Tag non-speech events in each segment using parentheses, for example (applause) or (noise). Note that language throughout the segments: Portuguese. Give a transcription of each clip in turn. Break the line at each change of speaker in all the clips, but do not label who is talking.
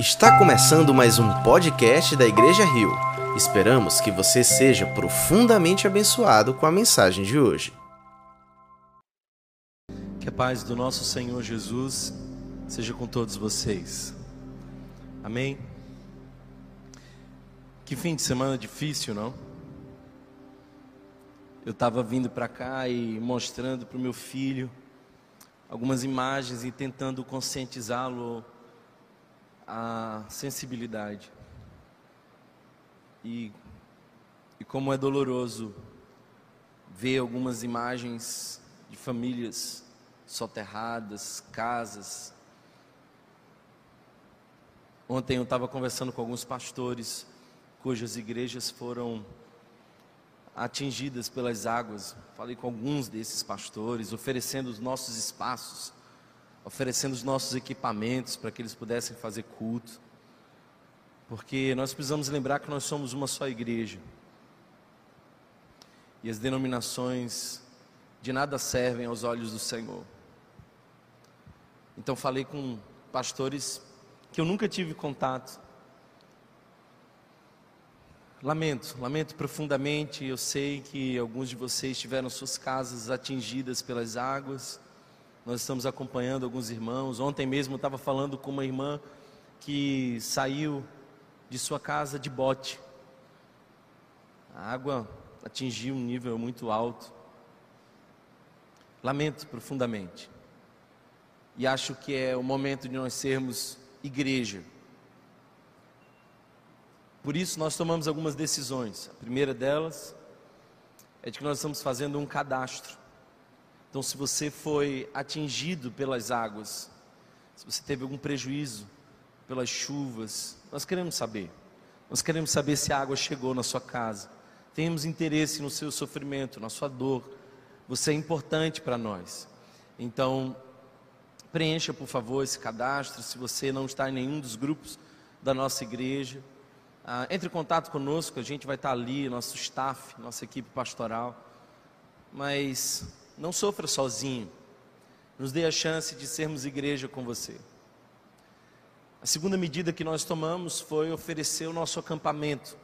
Está começando mais um podcast da Igreja Rio. Esperamos que você seja profundamente abençoado com a mensagem de hoje.
Que a paz do nosso Senhor Jesus seja com todos vocês. Amém. Que fim de semana difícil, não? Eu estava vindo para cá e mostrando para o meu filho algumas imagens e tentando conscientizá-lo a sensibilidade. E, e como é doloroso ver algumas imagens de famílias soterradas, casas. Ontem eu estava conversando com alguns pastores cujas igrejas foram atingidas pelas águas. Falei com alguns desses pastores, oferecendo os nossos espaços oferecendo os nossos equipamentos para que eles pudessem fazer culto. Porque nós precisamos lembrar que nós somos uma só igreja. E as denominações de nada servem aos olhos do Senhor. Então falei com pastores que eu nunca tive contato. Lamento, lamento profundamente. Eu sei que alguns de vocês tiveram suas casas atingidas pelas águas nós estamos acompanhando alguns irmãos. Ontem mesmo estava falando com uma irmã que saiu de sua casa de bote. A água atingiu um nível muito alto. Lamento profundamente. E acho que é o momento de nós sermos igreja. Por isso nós tomamos algumas decisões. A primeira delas é de que nós estamos fazendo um cadastro então, se você foi atingido pelas águas, se você teve algum prejuízo pelas chuvas, nós queremos saber. Nós queremos saber se a água chegou na sua casa. Temos interesse no seu sofrimento, na sua dor. Você é importante para nós. Então, preencha, por favor, esse cadastro. Se você não está em nenhum dos grupos da nossa igreja, ah, entre em contato conosco. A gente vai estar ali, nosso staff, nossa equipe pastoral. Mas não sofra sozinho. Nos dê a chance de sermos igreja com você. A segunda medida que nós tomamos foi oferecer o nosso acampamento.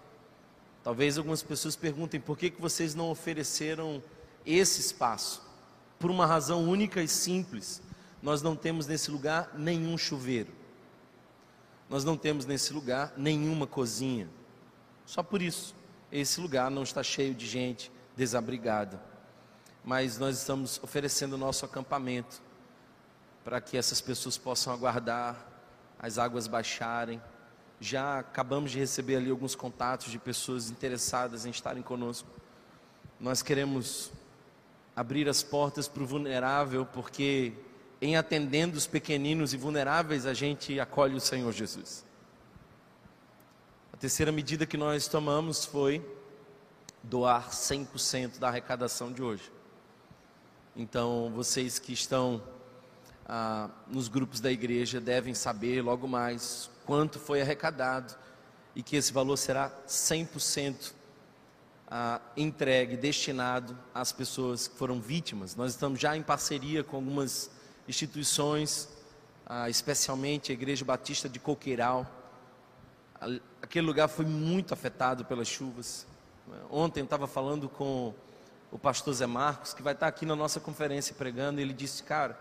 Talvez algumas pessoas perguntem por que, que vocês não ofereceram esse espaço. Por uma razão única e simples. Nós não temos nesse lugar nenhum chuveiro. Nós não temos nesse lugar nenhuma cozinha. Só por isso, esse lugar não está cheio de gente desabrigada mas nós estamos oferecendo o nosso acampamento para que essas pessoas possam aguardar as águas baixarem. Já acabamos de receber ali alguns contatos de pessoas interessadas em estarem conosco. Nós queremos abrir as portas para o vulnerável, porque em atendendo os pequeninos e vulneráveis, a gente acolhe o Senhor Jesus. A terceira medida que nós tomamos foi doar 100% da arrecadação de hoje. Então, vocês que estão ah, nos grupos da igreja devem saber logo mais quanto foi arrecadado e que esse valor será 100% ah, entregue, destinado às pessoas que foram vítimas. Nós estamos já em parceria com algumas instituições, ah, especialmente a Igreja Batista de Coqueiral. Aquele lugar foi muito afetado pelas chuvas. Ontem eu estava falando com o pastor Zé Marcos, que vai estar aqui na nossa conferência pregando, ele disse: Cara,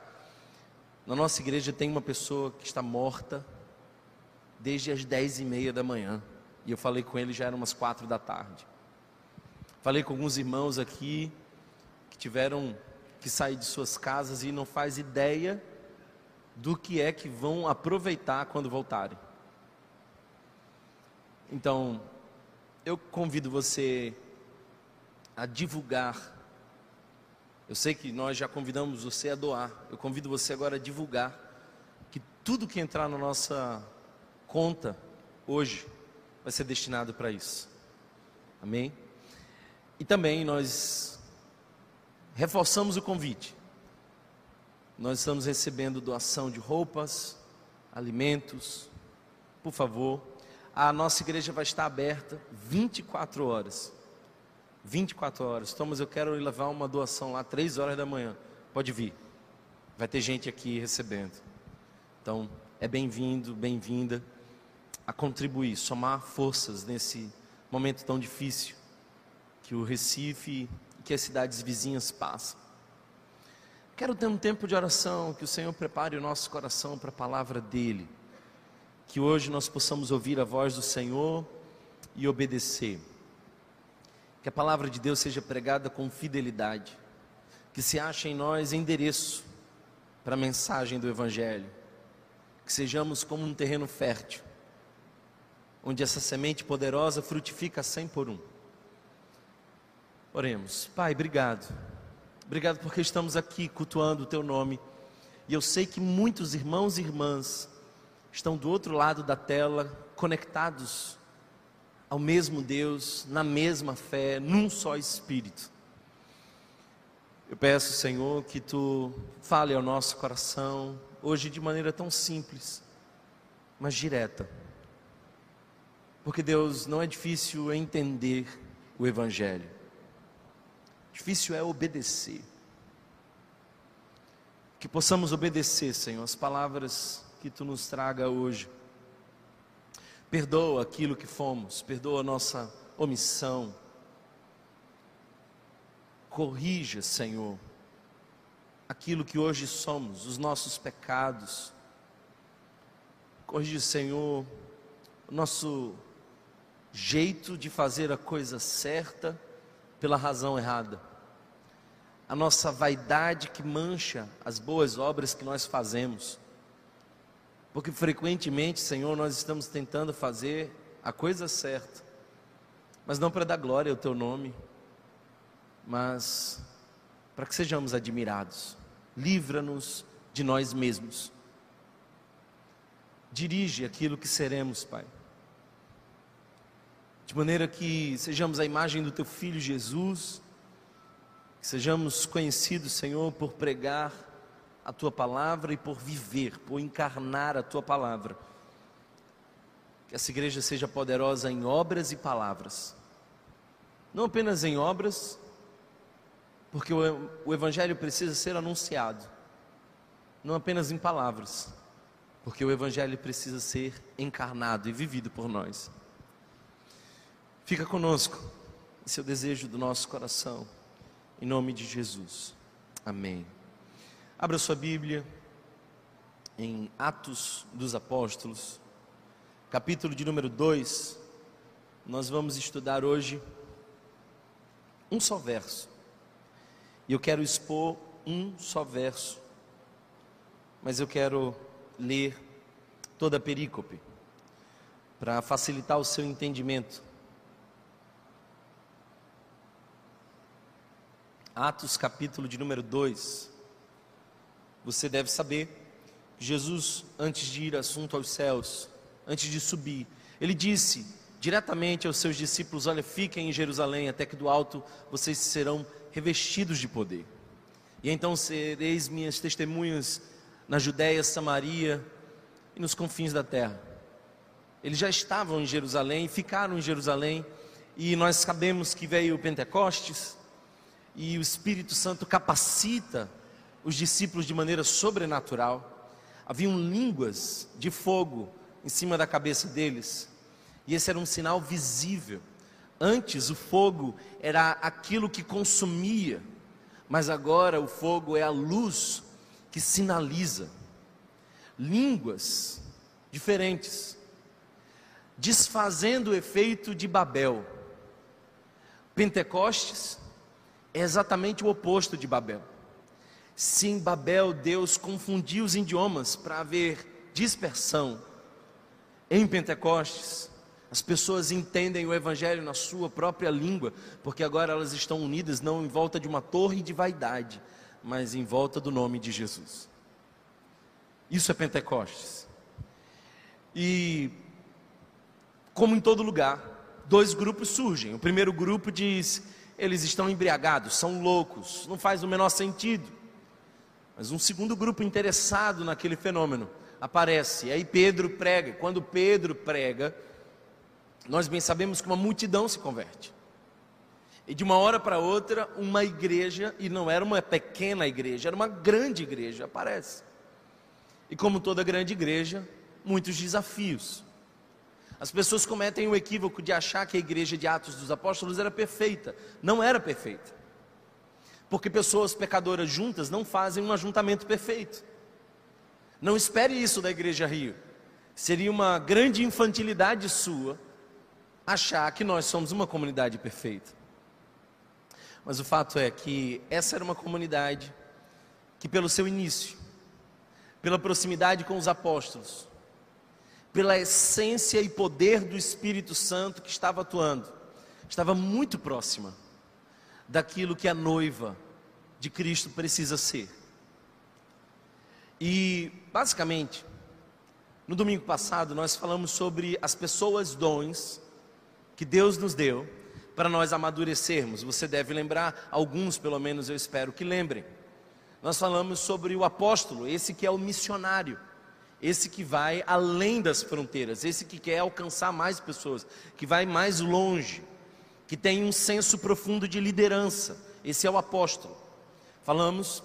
na nossa igreja tem uma pessoa que está morta desde as dez e meia da manhã. E eu falei com ele, já eram umas quatro da tarde. Falei com alguns irmãos aqui que tiveram que sair de suas casas e não faz ideia do que é que vão aproveitar quando voltarem. Então, eu convido você a divulgar. Eu sei que nós já convidamos você a doar. Eu convido você agora a divulgar que tudo que entrar na nossa conta hoje vai ser destinado para isso. Amém? E também nós reforçamos o convite. Nós estamos recebendo doação de roupas, alimentos. Por favor, a nossa igreja vai estar aberta 24 horas. 24 horas. Thomas, eu quero levar uma doação lá, 3 horas da manhã. Pode vir. Vai ter gente aqui recebendo. Então, é bem-vindo, bem-vinda. a contribuir, somar forças nesse momento tão difícil que o Recife e que as cidades vizinhas passam. Quero ter um tempo de oração, que o Senhor prepare o nosso coração para a palavra dEle, que hoje nós possamos ouvir a voz do Senhor e obedecer. Que a palavra de Deus seja pregada com fidelidade, que se ache em nós endereço para a mensagem do Evangelho, que sejamos como um terreno fértil, onde essa semente poderosa frutifica cem por um. Oremos, Pai, obrigado, obrigado porque estamos aqui cultuando o Teu nome, e eu sei que muitos irmãos e irmãs estão do outro lado da tela, conectados ao mesmo Deus, na mesma fé, num só Espírito. Eu peço, Senhor, que tu fale ao nosso coração, hoje de maneira tão simples, mas direta. Porque, Deus, não é difícil entender o Evangelho, difícil é obedecer. Que possamos obedecer, Senhor, as palavras que tu nos traga hoje. Perdoa aquilo que fomos, perdoa nossa omissão Corrija, Senhor, aquilo que hoje somos, os nossos pecados. Corrija, Senhor, o nosso jeito de fazer a coisa certa pela razão errada. A nossa vaidade que mancha as boas obras que nós fazemos. Porque frequentemente, Senhor, nós estamos tentando fazer a coisa certa, mas não para dar glória ao Teu nome mas para que sejamos admirados. Livra-nos de nós mesmos. Dirige aquilo que seremos, Pai. De maneira que sejamos a imagem do Teu Filho Jesus, que sejamos conhecidos, Senhor, por pregar a Tua palavra e por viver, por encarnar a Tua palavra. Que essa igreja seja poderosa em obras e palavras, não apenas em obras, porque o, Evangelho precisa ser anunciado, não apenas em palavras, porque o Evangelho precisa ser encarnado e vivido por nós. Fica conosco, esse é o desejo do nosso coração, em nome de Jesus. Amém. Abra sua Bíblia em Atos dos Apóstolos, capítulo de número 2. Nós vamos estudar hoje um só verso. E eu quero expor um só verso, mas eu quero ler toda a perícope para facilitar o seu entendimento. Atos capítulo de número 2. Você deve saber que Jesus, antes de ir assunto aos céus, antes de subir, ele disse diretamente aos seus discípulos: Olha, fiquem em Jerusalém, até que do alto vocês serão revestidos de poder. E então sereis minhas testemunhas na Judéia, Samaria e nos confins da terra. Eles já estavam em Jerusalém, ficaram em Jerusalém, e nós sabemos que veio o Pentecostes, e o Espírito Santo capacita os discípulos de maneira sobrenatural. Haviam línguas de fogo em cima da cabeça deles, e esse era um sinal visível Antes o fogo era aquilo que consumia, mas agora o fogo é a luz que sinaliza. Línguas diferentes, desfazendo o efeito de Babel. Pentecostes é exatamente o oposto de Babel. Sim, Babel, Deus confundiu os idiomas para haver dispersão. Em Pentecostes, as pessoas entendem o Evangelho na sua própria língua, porque agora elas estão unidas não em volta de uma torre de vaidade, mas em volta do nome de Jesus. Isso é Pentecostes. E, como em todo lugar, dois grupos surgem. O primeiro grupo diz: eles estão embriagados, são loucos, não faz o menor sentido. Mas um segundo grupo interessado naquele fenômeno aparece. E aí Pedro prega. Quando Pedro prega, nós bem sabemos que uma multidão se converte. E de uma hora para outra, uma igreja, e não era uma pequena igreja, era uma grande igreja, aparece. E como toda grande igreja, muitos desafios. As pessoas cometem o equívoco de achar que a igreja de Atos dos Apóstolos era perfeita. Não era perfeita. Porque pessoas pecadoras juntas não fazem um ajuntamento perfeito. Não espere isso da Igreja Rio. Seria uma grande infantilidade sua achar que nós somos uma comunidade perfeita. Mas o fato é que essa era uma comunidade que, pelo seu início, pela proximidade com os apóstolos, pela essência e poder do Espírito Santo que estava atuando, estava muito próxima daquilo que a noiva de Cristo precisa ser. E, basicamente, no domingo passado nós falamos sobre as pessoas dons que Deus nos deu para nós amadurecermos. Você deve lembrar, alguns pelo menos eu espero que lembrem. Nós falamos sobre o apóstolo, esse que é o missionário, esse que vai além das fronteiras, esse que quer alcançar mais pessoas, que vai mais longe, que tem um senso profundo de liderança. Esse é o apóstolo. Falamos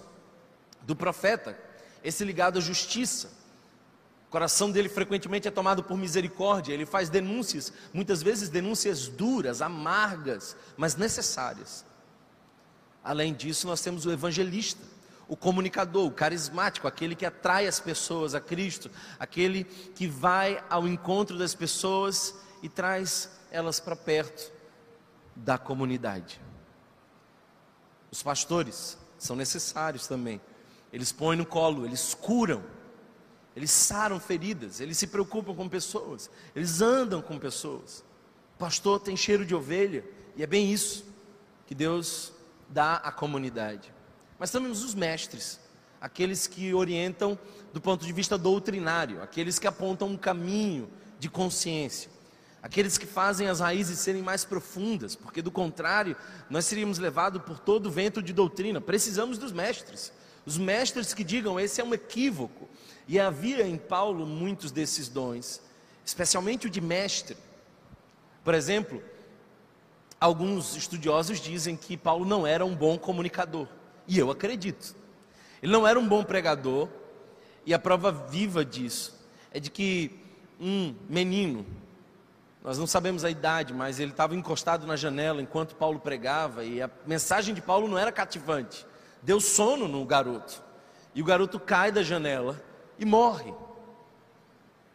do profeta, esse ligado à justiça. O coração dele frequentemente é tomado por misericórdia, ele faz denúncias, muitas vezes denúncias duras, amargas, mas necessárias. Além disso, nós temos o evangelista, o comunicador, o carismático, aquele que atrai as pessoas a Cristo, aquele que vai ao encontro das pessoas e traz elas para perto da comunidade. Os pastores são necessários também. Eles põem no colo, eles curam, eles saram feridas, eles se preocupam com pessoas, eles andam com pessoas. O pastor tem cheiro de ovelha, e é bem isso que Deus dá à comunidade. Mas temos os mestres, aqueles que orientam do ponto de vista doutrinário, aqueles que apontam um caminho de consciência, aqueles que fazem as raízes serem mais profundas, porque do contrário, nós seríamos levados por todo vento de doutrina. Precisamos dos mestres. Os mestres que digam esse é um equívoco. E havia em Paulo muitos desses dons, especialmente o de mestre. Por exemplo, alguns estudiosos dizem que Paulo não era um bom comunicador, e eu acredito. Ele não era um bom pregador, e a prova viva disso é de que um menino, nós não sabemos a idade, mas ele estava encostado na janela enquanto Paulo pregava, e a mensagem de Paulo não era cativante deu sono no garoto. E o garoto cai da janela e morre.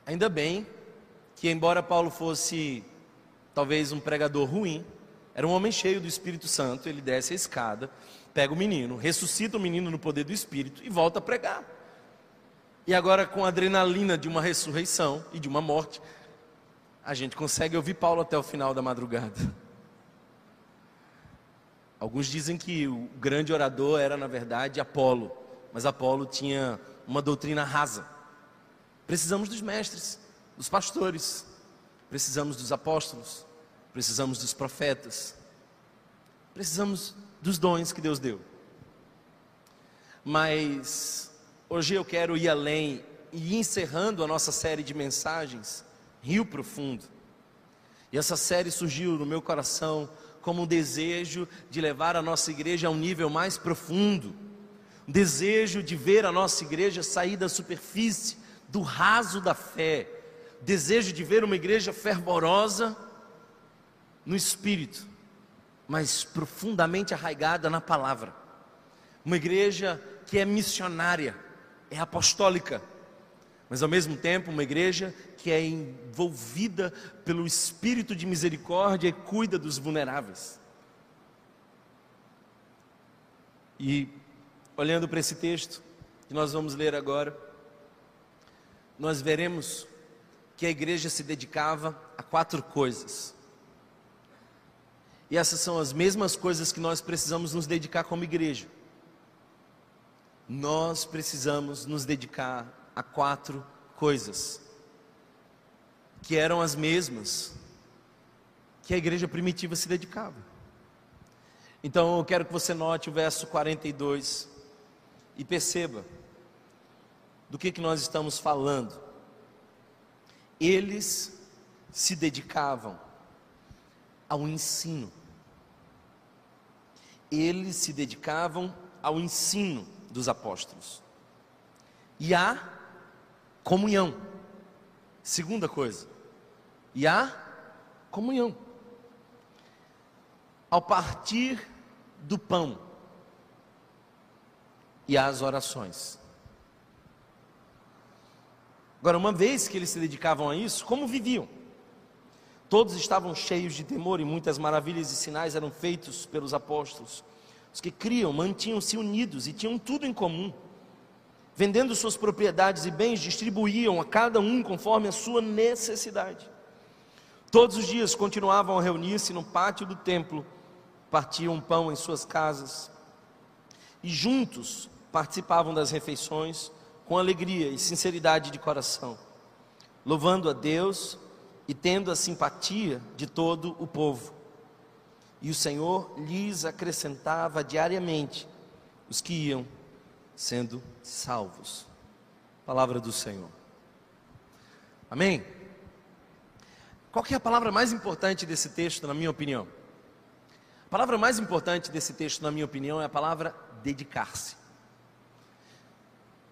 Ainda bem que, embora Paulo fosse talvez um pregador ruim, era um homem cheio do Espírito Santo. Ele desce a escada, pega o menino, ressuscita o menino no poder do Espírito e volta a pregar. E agora, com a adrenalina de uma ressurreição e de uma morte, a gente consegue ouvir Paulo até o final da madrugada. Alguns dizem que o grande orador era, na verdade, Apolo, mas Apolo tinha uma doutrina rasa. Precisamos dos mestres, dos pastores, precisamos dos apóstolos, precisamos dos profetas, precisamos dos dons que Deus deu. Mas hoje eu quero ir além e encerrando a nossa série de mensagens, Rio Profundo. E essa série surgiu no meu coração como um desejo de levar a nossa igreja a um nível mais profundo, um desejo de ver a nossa igreja sair da superfície, do raso da fé, desejo de ver uma igreja fervorosa no espírito, mas profundamente arraigada na palavra, uma igreja que é missionária, é apostólica, mas ao mesmo tempo uma igreja que é envolvida pelo espírito de misericórdia e cuida dos vulneráveis. E olhando para esse texto que nós vamos ler agora, nós veremos que a igreja se dedicava a quatro coisas. E essas são as mesmas coisas que nós precisamos nos dedicar como igreja. Nós precisamos nos dedicar a quatro coisas que eram as mesmas que a igreja primitiva se dedicava. Então eu quero que você note o verso 42 e perceba do que, que nós estamos falando. Eles se dedicavam ao ensino. Eles se dedicavam ao ensino dos apóstolos e à comunhão. Segunda coisa, e a comunhão. Ao partir do pão e as orações. Agora, uma vez que eles se dedicavam a isso, como viviam? Todos estavam cheios de temor e muitas maravilhas e sinais eram feitos pelos apóstolos. Os que criam mantinham-se unidos e tinham tudo em comum. Vendendo suas propriedades e bens, distribuíam a cada um conforme a sua necessidade. Todos os dias continuavam a reunir-se no pátio do templo, partiam pão em suas casas e juntos participavam das refeições com alegria e sinceridade de coração, louvando a Deus e tendo a simpatia de todo o povo. E o Senhor lhes acrescentava diariamente os que iam sendo salvos. Palavra do Senhor. Amém? Qual é a palavra mais importante desse texto, na minha opinião? A palavra mais importante desse texto, na minha opinião, é a palavra dedicar-se.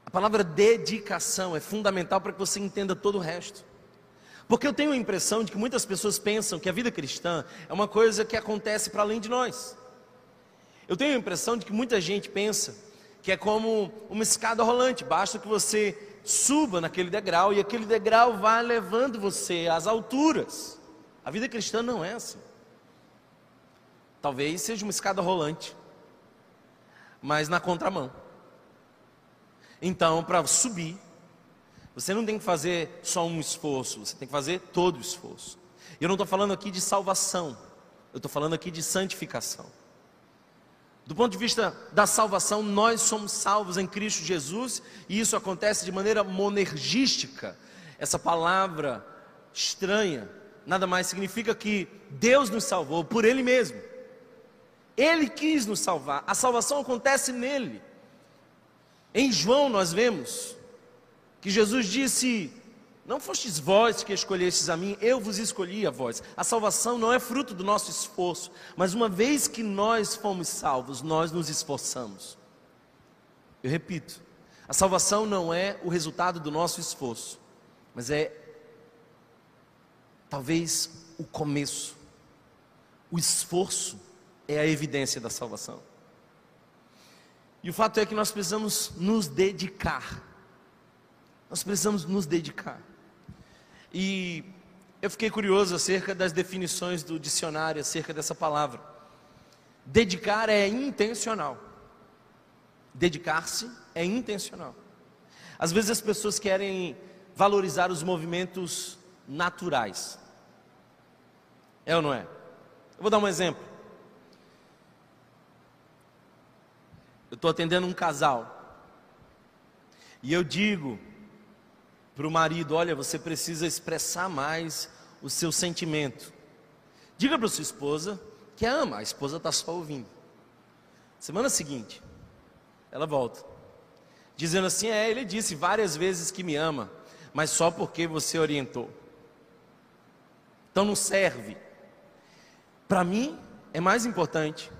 A palavra dedicação é fundamental para que você entenda todo o resto. Porque eu tenho a impressão de que muitas pessoas pensam que a vida cristã é uma coisa que acontece para além de nós. Eu tenho a impressão de que muita gente pensa que é como uma escada rolante, basta que você suba naquele degrau e aquele degrau vai levando você às alturas. A vida cristã não é assim. Talvez seja uma escada rolante, mas na contramão. Então, para subir, você não tem que fazer só um esforço, você tem que fazer todo o esforço. Eu não estou falando aqui de salvação, eu estou falando aqui de santificação. Do ponto de vista da salvação, nós somos salvos em Cristo Jesus, e isso acontece de maneira monergística. Essa palavra estranha nada mais significa que Deus nos salvou por Ele mesmo. Ele quis nos salvar, a salvação acontece nele. Em João nós vemos que Jesus disse: Não fostes vós que escolhestes a mim, eu vos escolhi a vós. A salvação não é fruto do nosso esforço, mas uma vez que nós fomos salvos, nós nos esforçamos. Eu repito, a salvação não é o resultado do nosso esforço, mas é talvez o começo. O esforço é a evidência da salvação. E o fato é que nós precisamos nos dedicar nós precisamos nos dedicar. E eu fiquei curioso acerca das definições do dicionário acerca dessa palavra. Dedicar é intencional. Dedicar-se é intencional. Às vezes as pessoas querem valorizar os movimentos naturais. É ou não é? Eu vou dar um exemplo. Eu estou atendendo um casal. E eu digo para o marido: olha, você precisa expressar mais o seu sentimento. Diga para sua esposa que ama, a esposa está só ouvindo. Semana seguinte, ela volta, dizendo assim: é, ele disse várias vezes que me ama, mas só porque você orientou. Então não serve. Para mim, é mais importante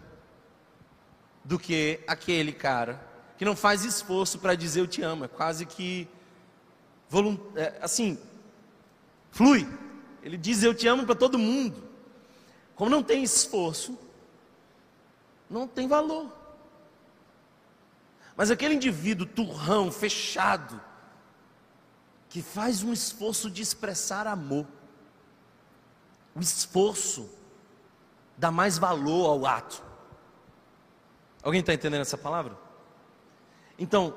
do que aquele cara que não faz esforço para dizer eu te amo, é quase que assim, flui. Ele diz eu te amo para todo mundo. Como não tem esforço, não tem valor. Mas aquele indivíduo turrão, fechado, que faz um esforço de expressar amor, o esforço dá mais valor ao ato. Alguém está entendendo essa palavra? Então,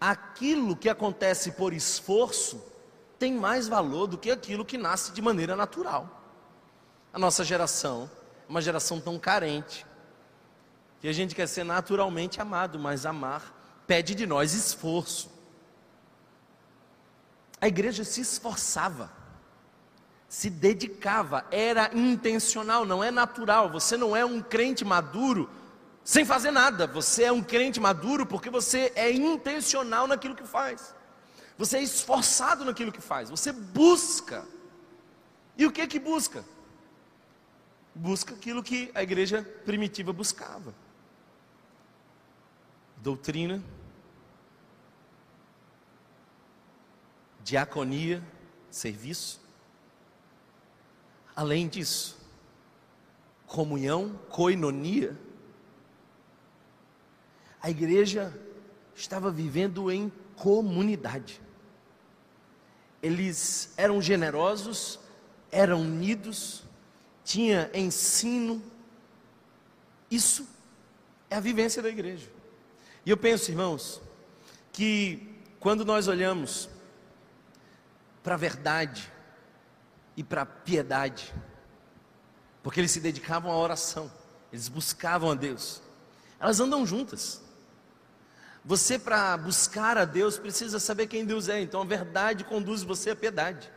aquilo que acontece por esforço tem mais valor do que aquilo que nasce de maneira natural. A nossa geração é uma geração tão carente que a gente quer ser naturalmente amado, mas amar pede de nós esforço. A igreja se esforçava, se dedicava, era intencional, não é natural. Você não é um crente maduro sem fazer nada. Você é um crente maduro porque você é intencional naquilo que faz. Você é esforçado naquilo que faz. Você busca. E o que que busca? Busca aquilo que a igreja primitiva buscava. Doutrina, diaconia, serviço. Além disso, comunhão, coinonia. A igreja estava vivendo em comunidade. Eles eram generosos, eram unidos, tinha ensino. Isso é a vivência da igreja. E eu penso, irmãos, que quando nós olhamos para a verdade e para a piedade, porque eles se dedicavam à oração, eles buscavam a Deus, elas andam juntas. Você, para buscar a Deus, precisa saber quem Deus é, então a verdade conduz você à piedade.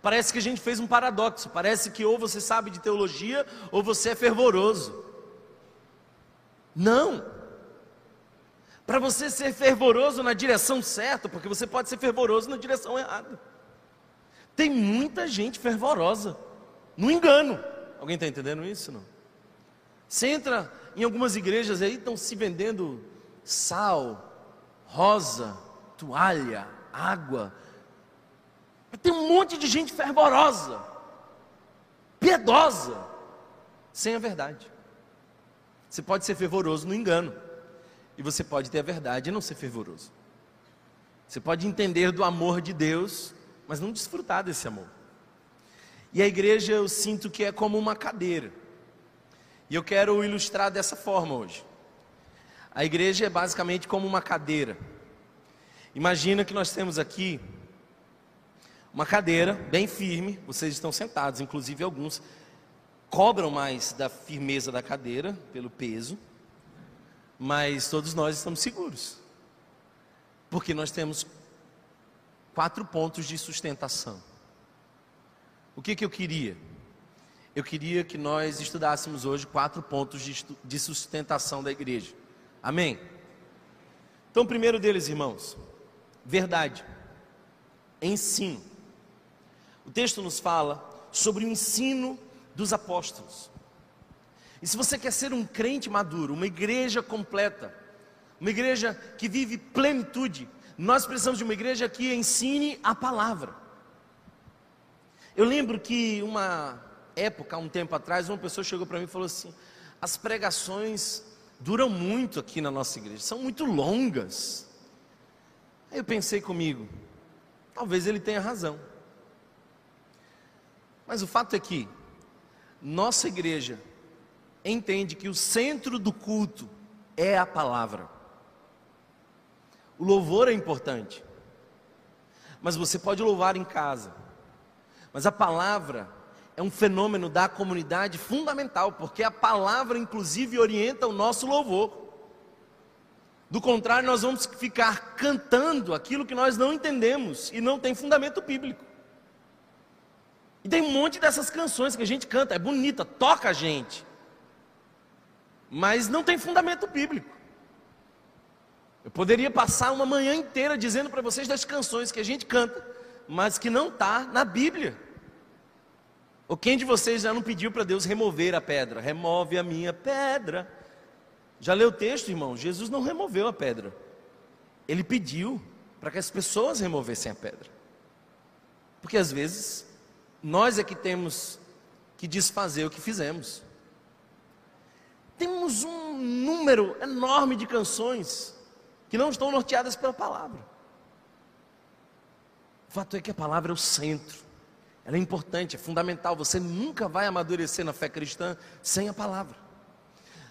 Parece que a gente fez um paradoxo, parece que ou você sabe de teologia ou você é fervoroso. Não. Para você ser fervoroso na direção certa, porque você pode ser fervoroso na direção errada. Tem muita gente fervorosa no engano. Alguém está entendendo isso? Não? Você entra em algumas igrejas aí, estão se vendendo sal, rosa, toalha, água. Tem um monte de gente fervorosa, piedosa, sem a verdade. Você pode ser fervoroso no engano, e você pode ter a verdade e não ser fervoroso. Você pode entender do amor de Deus, mas não desfrutar desse amor. E a igreja eu sinto que é como uma cadeira. E eu quero ilustrar dessa forma hoje. A igreja é basicamente como uma cadeira. Imagina que nós temos aqui uma cadeira bem firme, vocês estão sentados, inclusive alguns cobram mais da firmeza da cadeira pelo peso, mas todos nós estamos seguros, porque nós temos quatro pontos de sustentação. O que, que eu queria? Eu queria que nós estudássemos hoje quatro pontos de sustentação da igreja. Amém? Então, primeiro deles, irmãos, verdade, ensino. O texto nos fala sobre o ensino dos apóstolos. E se você quer ser um crente maduro, uma igreja completa, uma igreja que vive plenitude, nós precisamos de uma igreja que ensine a palavra. Eu lembro que uma época, um tempo atrás, uma pessoa chegou para mim e falou assim: as pregações duram muito aqui na nossa igreja, são muito longas. Aí eu pensei comigo, talvez ele tenha razão. Mas o fato é que nossa igreja entende que o centro do culto é a palavra. O louvor é importante, mas você pode louvar em casa. Mas a palavra é um fenômeno da comunidade fundamental, porque a palavra, inclusive, orienta o nosso louvor. Do contrário, nós vamos ficar cantando aquilo que nós não entendemos e não tem fundamento bíblico. E tem um monte dessas canções que a gente canta, é bonita, toca a gente, mas não tem fundamento bíblico. Eu poderia passar uma manhã inteira dizendo para vocês das canções que a gente canta, mas que não está na Bíblia. Ou quem de vocês já não pediu para Deus remover a pedra? Remove a minha pedra. Já leu o texto, irmão? Jesus não removeu a pedra. Ele pediu para que as pessoas removessem a pedra. Porque às vezes nós é que temos que desfazer o que fizemos. Temos um número enorme de canções que não estão norteadas pela palavra. O fato é que a palavra é o centro. Ela é importante, é fundamental. Você nunca vai amadurecer na fé cristã sem a palavra.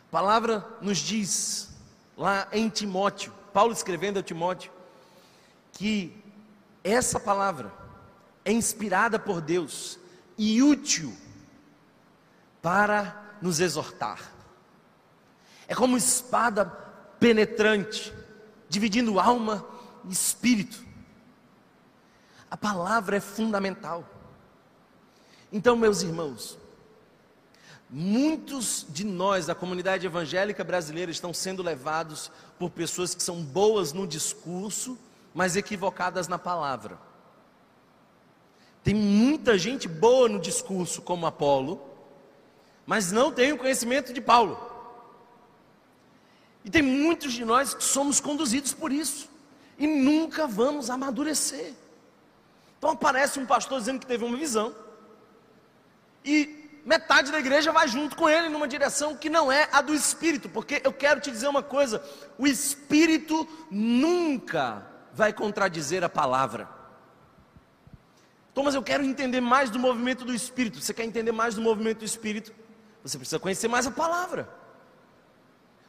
A palavra nos diz, lá em Timóteo, Paulo escrevendo a Timóteo, que essa palavra é inspirada por Deus e útil para nos exortar. É como espada penetrante, dividindo alma e espírito. A palavra é fundamental. Então, meus irmãos, muitos de nós da comunidade evangélica brasileira estão sendo levados por pessoas que são boas no discurso, mas equivocadas na palavra. Tem muita gente boa no discurso, como Apolo, mas não tem o conhecimento de Paulo. E tem muitos de nós que somos conduzidos por isso, e nunca vamos amadurecer. Então aparece um pastor dizendo que teve uma visão, E metade da igreja vai junto com ele numa direção que não é a do espírito, porque eu quero te dizer uma coisa: o espírito nunca vai contradizer a palavra. Thomas, eu quero entender mais do movimento do espírito. Você quer entender mais do movimento do espírito? Você precisa conhecer mais a palavra.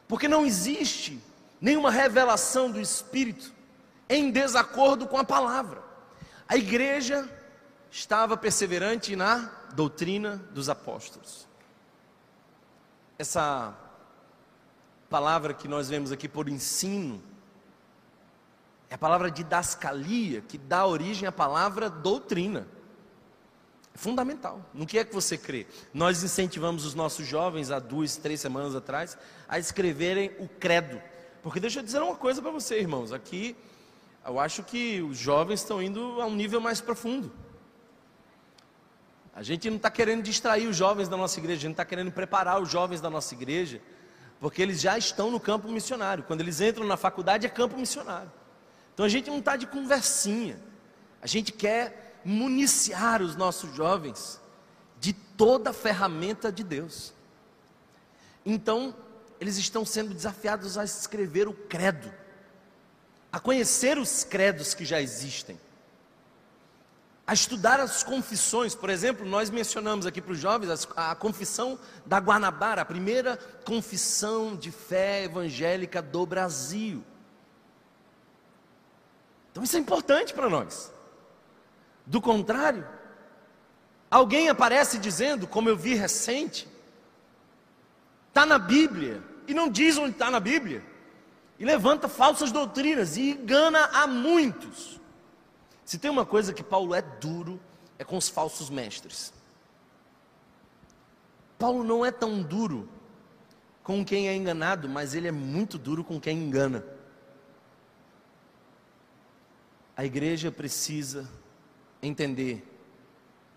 Porque não existe nenhuma revelação do espírito em desacordo com a palavra. A igreja estava perseverante na doutrina dos apóstolos. Essa palavra que nós vemos aqui por ensino é a palavra didascalia, que dá origem à palavra doutrina. É fundamental. No que é que você crê? Nós incentivamos os nossos jovens, há duas, três semanas atrás, a escreverem o credo. Porque deixa eu dizer uma coisa para você, irmãos. Aqui, eu acho que os jovens estão indo a um nível mais profundo. A gente não está querendo distrair os jovens da nossa igreja, a gente está querendo preparar os jovens da nossa igreja, porque eles já estão no campo missionário. Quando eles entram na faculdade, é campo missionário. Então a gente não está de conversinha, a gente quer municiar os nossos jovens de toda a ferramenta de Deus. Então, eles estão sendo desafiados a escrever o credo, a conhecer os credos que já existem a estudar as confissões. Por exemplo, nós mencionamos aqui para os jovens a confissão da Guanabara, a primeira confissão de fé evangélica do Brasil. Então isso é importante para nós. Do contrário, alguém aparece dizendo, como eu vi recente, está na Bíblia, e não diz onde está na Bíblia, e levanta falsas doutrinas e engana a muitos. Se tem uma coisa que Paulo é duro, é com os falsos mestres. Paulo não é tão duro com quem é enganado, mas ele é muito duro com quem engana. A igreja precisa entender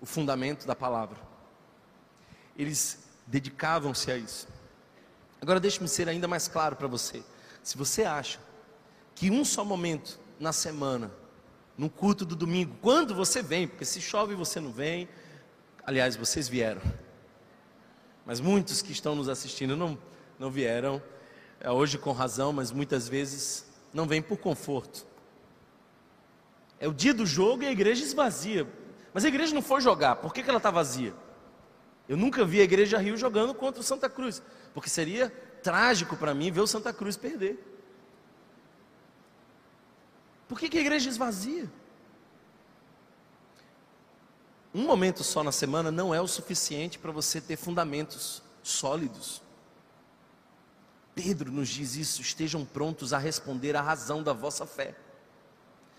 o fundamento da palavra. Eles dedicavam-se a isso. Agora deixe-me ser ainda mais claro para você. Se você acha que um só momento na semana no culto do domingo, quando você vem, porque se chove você não vem, aliás, vocês vieram, mas muitos que estão nos assistindo não, não vieram, é, hoje com razão, mas muitas vezes não vêm por conforto. É o dia do jogo e a igreja esvazia, mas a igreja não foi jogar, por que, que ela está vazia? Eu nunca vi a igreja Rio jogando contra o Santa Cruz, porque seria trágico para mim ver o Santa Cruz perder. Por que, que a igreja esvazia? Um momento só na semana não é o suficiente para você ter fundamentos sólidos. Pedro nos diz isso: estejam prontos a responder à razão da vossa fé.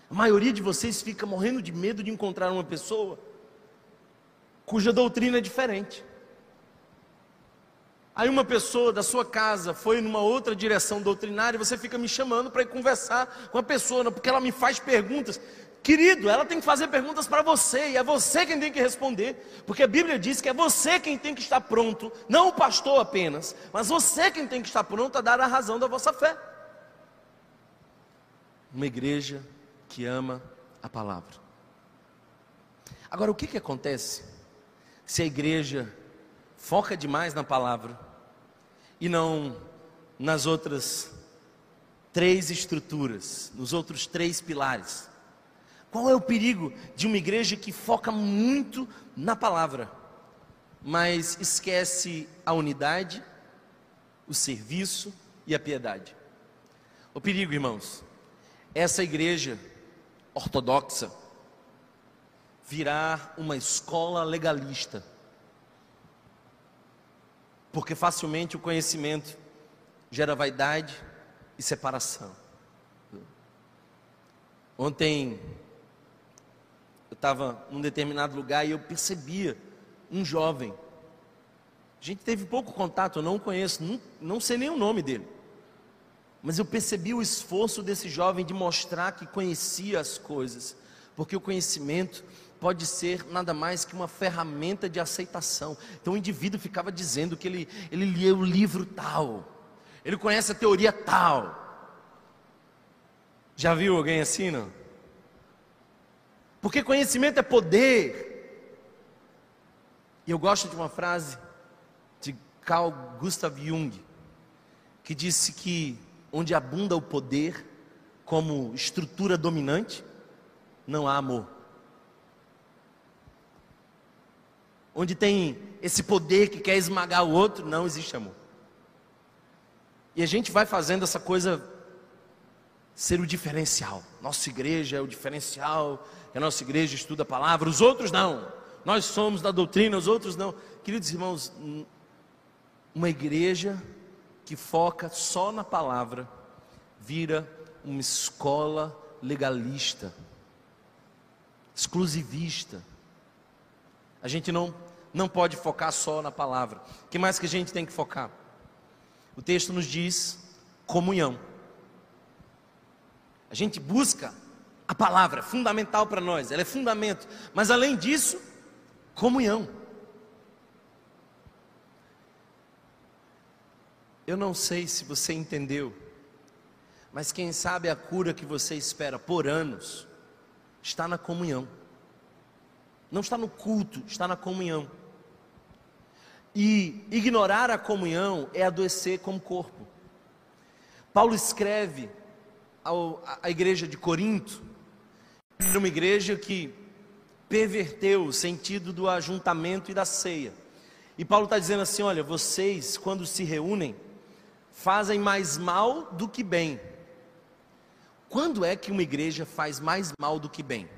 A maioria de vocês fica morrendo de medo de encontrar uma pessoa cuja doutrina é diferente. Aí uma pessoa da sua casa foi numa outra direção doutrinária e você fica me chamando para ir conversar com a pessoa, porque ela me faz perguntas. Querido, ela tem que fazer perguntas para você e é você quem tem que responder, porque a Bíblia diz que é você quem tem que estar pronto, não o pastor apenas, mas você quem tem que estar pronto a dar a razão da vossa fé. Uma igreja que ama a palavra. Agora, o que, que acontece se a igreja foca demais na palavra e não nas outras três estruturas, nos outros três pilares. Qual é o perigo de uma igreja que foca muito na palavra, mas esquece a unidade, o serviço e a piedade? O perigo, irmãos, essa igreja ortodoxa virar uma escola legalista porque facilmente o conhecimento gera vaidade e separação. Ontem eu estava num determinado lugar e eu percebia um jovem. A gente teve pouco contato, eu não conheço, não, não sei nem o nome dele. Mas eu percebi o esforço desse jovem de mostrar que conhecia as coisas, porque o conhecimento pode ser nada mais que uma ferramenta de aceitação. Então o indivíduo ficava dizendo que ele, ele lia o livro tal, ele conhece a teoria tal. Já viu alguém assim, não? Porque conhecimento é poder. E eu gosto de uma frase de Carl Gustav Jung, que disse que onde abunda o poder como estrutura dominante, não há amor. Onde tem esse poder que quer esmagar o outro, não existe amor. E a gente vai fazendo essa coisa ser o diferencial. Nossa igreja é o diferencial, a nossa igreja estuda a palavra, os outros não. Nós somos da doutrina, os outros não. Queridos irmãos, uma igreja que foca só na palavra vira uma escola legalista, exclusivista. A gente não, não pode focar só na palavra. O que mais que a gente tem que focar? O texto nos diz comunhão. A gente busca a palavra, fundamental para nós, ela é fundamento. Mas além disso, comunhão. Eu não sei se você entendeu, mas quem sabe a cura que você espera por anos está na comunhão. Não está no culto, está na comunhão. E ignorar a comunhão é adoecer como corpo. Paulo escreve à igreja de Corinto, uma igreja que perverteu o sentido do ajuntamento e da ceia. E Paulo está dizendo assim: olha, vocês, quando se reúnem, fazem mais mal do que bem. Quando é que uma igreja faz mais mal do que bem?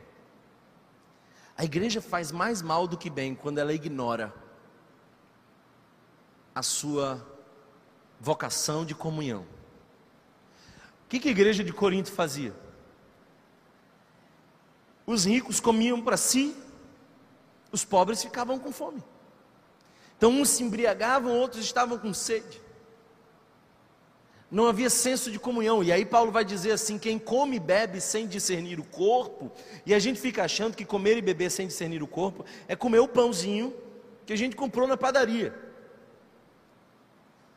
A igreja faz mais mal do que bem quando ela ignora a sua vocação de comunhão. O que, que a igreja de Corinto fazia? Os ricos comiam para si, os pobres ficavam com fome. Então uns se embriagavam, outros estavam com sede não havia senso de comunhão. E aí Paulo vai dizer assim: quem come e bebe sem discernir o corpo, e a gente fica achando que comer e beber sem discernir o corpo é comer o pãozinho que a gente comprou na padaria.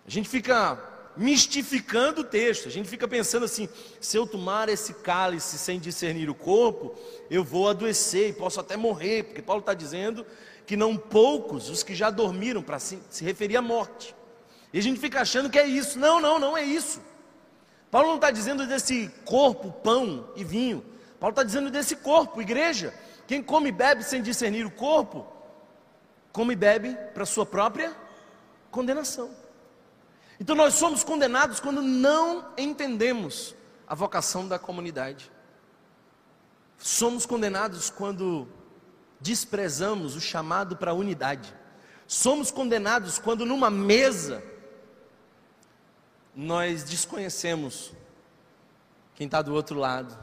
A gente fica mistificando o texto, a gente fica pensando assim: se eu tomar esse cálice sem discernir o corpo, eu vou adoecer e posso até morrer, porque Paulo está dizendo que não poucos os que já dormiram, para se, se referir à morte. E a gente fica achando que é isso. Não, não, não é isso. Paulo não está dizendo desse corpo, pão e vinho. Paulo está dizendo desse corpo, igreja. Quem come e bebe sem discernir o corpo, come e bebe para sua própria condenação. Então nós somos condenados quando não entendemos a vocação da comunidade. Somos condenados quando desprezamos o chamado para a unidade. Somos condenados quando numa mesa nós desconhecemos quem está do outro lado.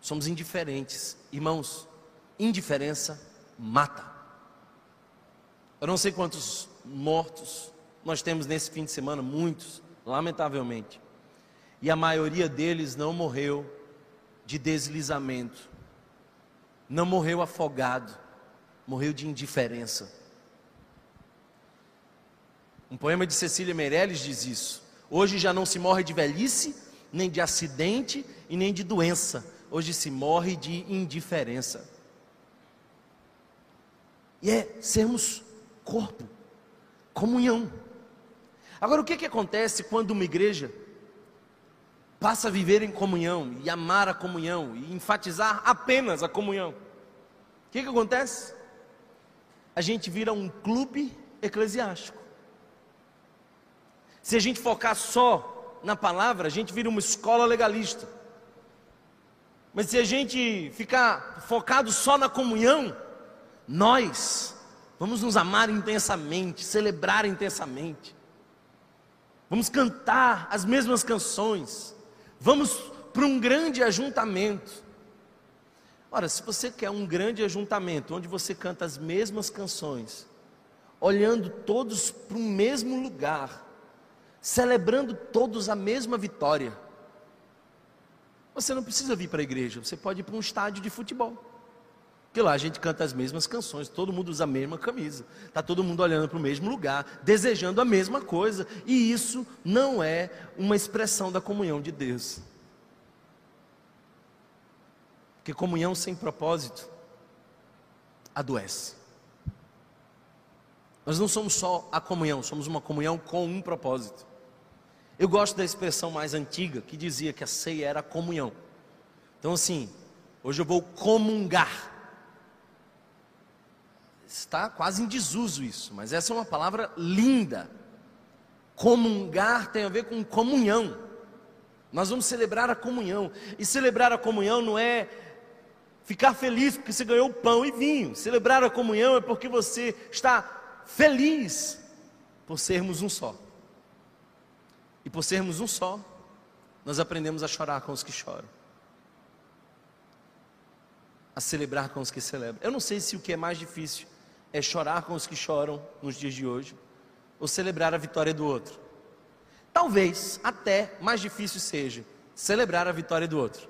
Somos indiferentes. Irmãos, indiferença mata. Eu não sei quantos mortos nós temos nesse fim de semana, muitos, lamentavelmente. E a maioria deles não morreu de deslizamento, não morreu afogado, morreu de indiferença. Um poema de Cecília Meirelles diz isso. Hoje já não se morre de velhice, nem de acidente e nem de doença. Hoje se morre de indiferença. E é sermos corpo, comunhão. Agora, o que, que acontece quando uma igreja passa a viver em comunhão e amar a comunhão e enfatizar apenas a comunhão? O que, que acontece? A gente vira um clube eclesiástico. Se a gente focar só na palavra, a gente vira uma escola legalista. Mas se a gente ficar focado só na comunhão, nós vamos nos amar intensamente, celebrar intensamente. Vamos cantar as mesmas canções. Vamos para um grande ajuntamento. Ora, se você quer um grande ajuntamento onde você canta as mesmas canções, olhando todos para o mesmo lugar, celebrando todos a mesma vitória. Você não precisa vir para a igreja, você pode ir para um estádio de futebol. Porque lá a gente canta as mesmas canções, todo mundo usa a mesma camisa, está todo mundo olhando para o mesmo lugar, desejando a mesma coisa, e isso não é uma expressão da comunhão de Deus. Porque comunhão sem propósito adoece. Nós não somos só a comunhão, somos uma comunhão com um propósito. Eu gosto da expressão mais antiga que dizia que a ceia era a comunhão. Então, assim, hoje eu vou comungar. Está quase em desuso isso, mas essa é uma palavra linda. Comungar tem a ver com comunhão. Nós vamos celebrar a comunhão. E celebrar a comunhão não é ficar feliz porque você ganhou pão e vinho. Celebrar a comunhão é porque você está feliz por sermos um só. E por sermos um só, nós aprendemos a chorar com os que choram. A celebrar com os que celebram. Eu não sei se o que é mais difícil é chorar com os que choram nos dias de hoje ou celebrar a vitória do outro. Talvez até mais difícil seja celebrar a vitória do outro.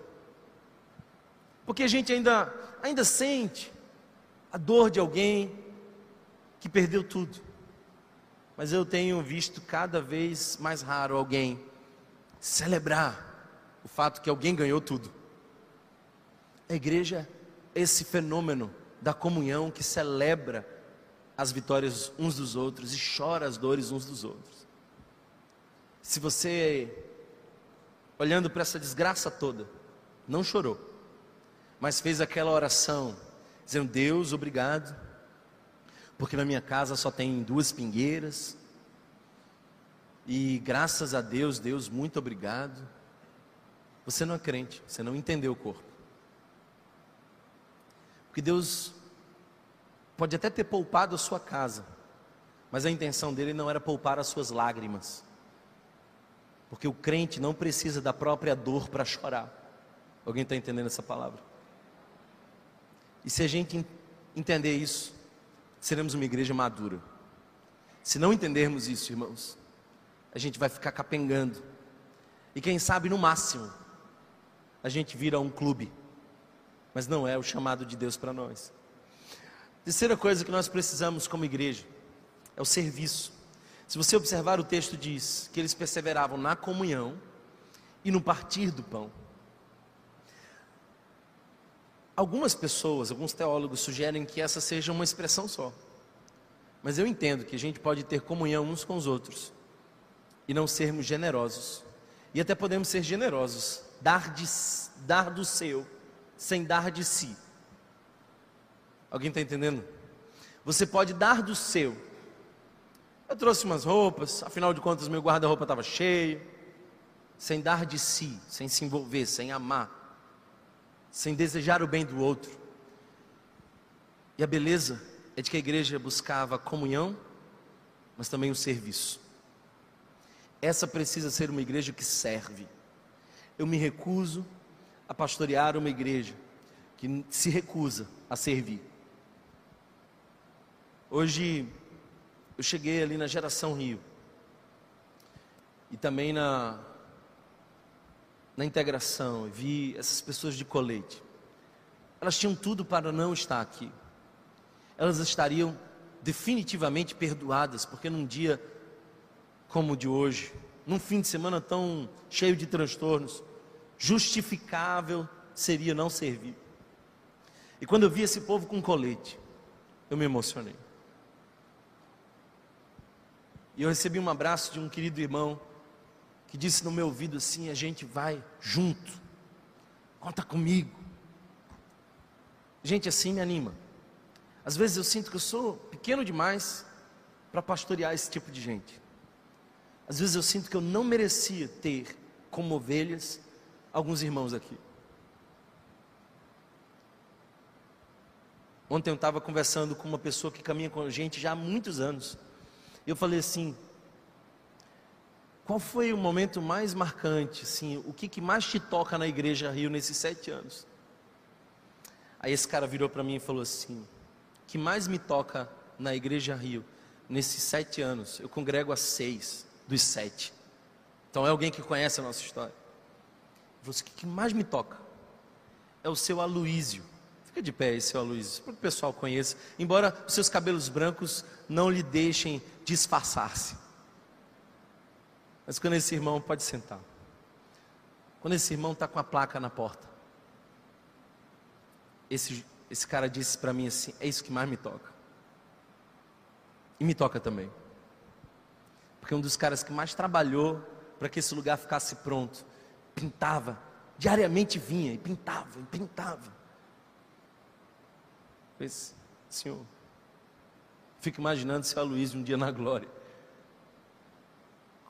Porque a gente ainda, ainda sente a dor de alguém que perdeu tudo. Mas eu tenho visto cada vez mais raro alguém celebrar o fato que alguém ganhou tudo. A igreja é esse fenômeno da comunhão que celebra as vitórias uns dos outros e chora as dores uns dos outros. Se você, olhando para essa desgraça toda, não chorou, mas fez aquela oração, dizendo: Deus, obrigado, porque na minha casa só tem duas pingueiras, e graças a Deus, Deus, muito obrigado. Você não é crente, você não entendeu o corpo. Porque Deus pode até ter poupado a sua casa, mas a intenção dele não era poupar as suas lágrimas. Porque o crente não precisa da própria dor para chorar. Alguém está entendendo essa palavra? E se a gente entender isso, seremos uma igreja madura. Se não entendermos isso, irmãos, a gente vai ficar capengando. E quem sabe, no máximo, a gente vira um clube. Mas não é o chamado de Deus para nós. Terceira coisa que nós precisamos como igreja é o serviço. Se você observar o texto diz que eles perseveravam na comunhão e no partir do pão. Algumas pessoas, alguns teólogos sugerem que essa seja uma expressão só. Mas eu entendo que a gente pode ter comunhão uns com os outros e não sermos generosos. E até podemos ser generosos, dar, de, dar do seu, sem dar de si. Alguém está entendendo? Você pode dar do seu, eu trouxe umas roupas, afinal de contas, meu guarda-roupa estava cheio, sem dar de si, sem se envolver, sem amar, sem desejar o bem do outro. E a beleza é de que a igreja buscava comunhão, mas também o serviço. Essa precisa ser uma igreja que serve. Eu me recuso a pastorear uma igreja que se recusa a servir. Hoje eu cheguei ali na geração Rio. E também na, na integração, vi essas pessoas de colete. Elas tinham tudo para não estar aqui. Elas estariam definitivamente perdoadas, porque num dia como o de hoje, num fim de semana tão cheio de transtornos, justificável seria não servir. E quando eu vi esse povo com colete, eu me emocionei. E eu recebi um abraço de um querido irmão que disse no meu ouvido assim: a gente vai junto, conta comigo. Gente, assim me anima. Às vezes eu sinto que eu sou pequeno demais para pastorear esse tipo de gente. Às vezes eu sinto que eu não merecia ter como ovelhas alguns irmãos aqui. Ontem eu estava conversando com uma pessoa que caminha com a gente já há muitos anos. Eu falei assim: qual foi o momento mais marcante, assim, o que, que mais te toca na igreja Rio nesses sete anos? Aí esse cara virou para mim e falou assim: o que mais me toca na igreja Rio nesses sete anos? Eu congrego a seis dos sete. Então é alguém que conhece a nossa história. Ele falou assim: o que mais me toca é o seu Aloísio. Fica de pé aí, seu Aloísio, para o pessoal conheça. Embora os seus cabelos brancos não lhe deixem disfarçar-se. Mas quando esse irmão pode sentar, quando esse irmão está com a placa na porta, esse, esse cara disse para mim assim: é isso que mais me toca. E me toca também. Porque um dos caras que mais trabalhou para que esse lugar ficasse pronto, pintava, diariamente vinha e pintava, e pintava. Esse senhor. Fico imaginando se a Luiz um dia na glória,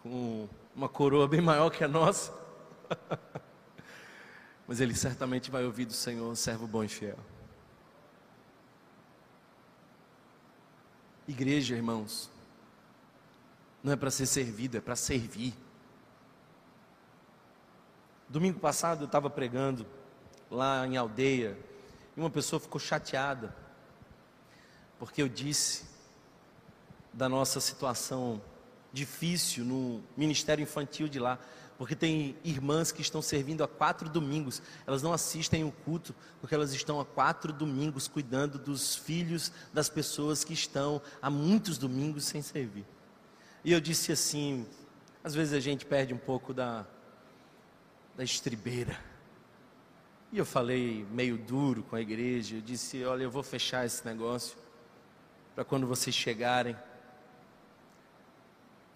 com uma coroa bem maior que a nossa. (laughs) Mas ele certamente vai ouvir do Senhor, servo bom e fiel. Igreja, irmãos, não é para ser servido, é para servir. Domingo passado eu estava pregando lá em aldeia e uma pessoa ficou chateada porque eu disse da nossa situação difícil no ministério infantil de lá, porque tem irmãs que estão servindo há quatro domingos, elas não assistem o culto, porque elas estão há quatro domingos cuidando dos filhos das pessoas que estão há muitos domingos sem servir. E eu disse assim: às vezes a gente perde um pouco da, da estribeira. E eu falei meio duro com a igreja, eu disse: olha, eu vou fechar esse negócio, para quando vocês chegarem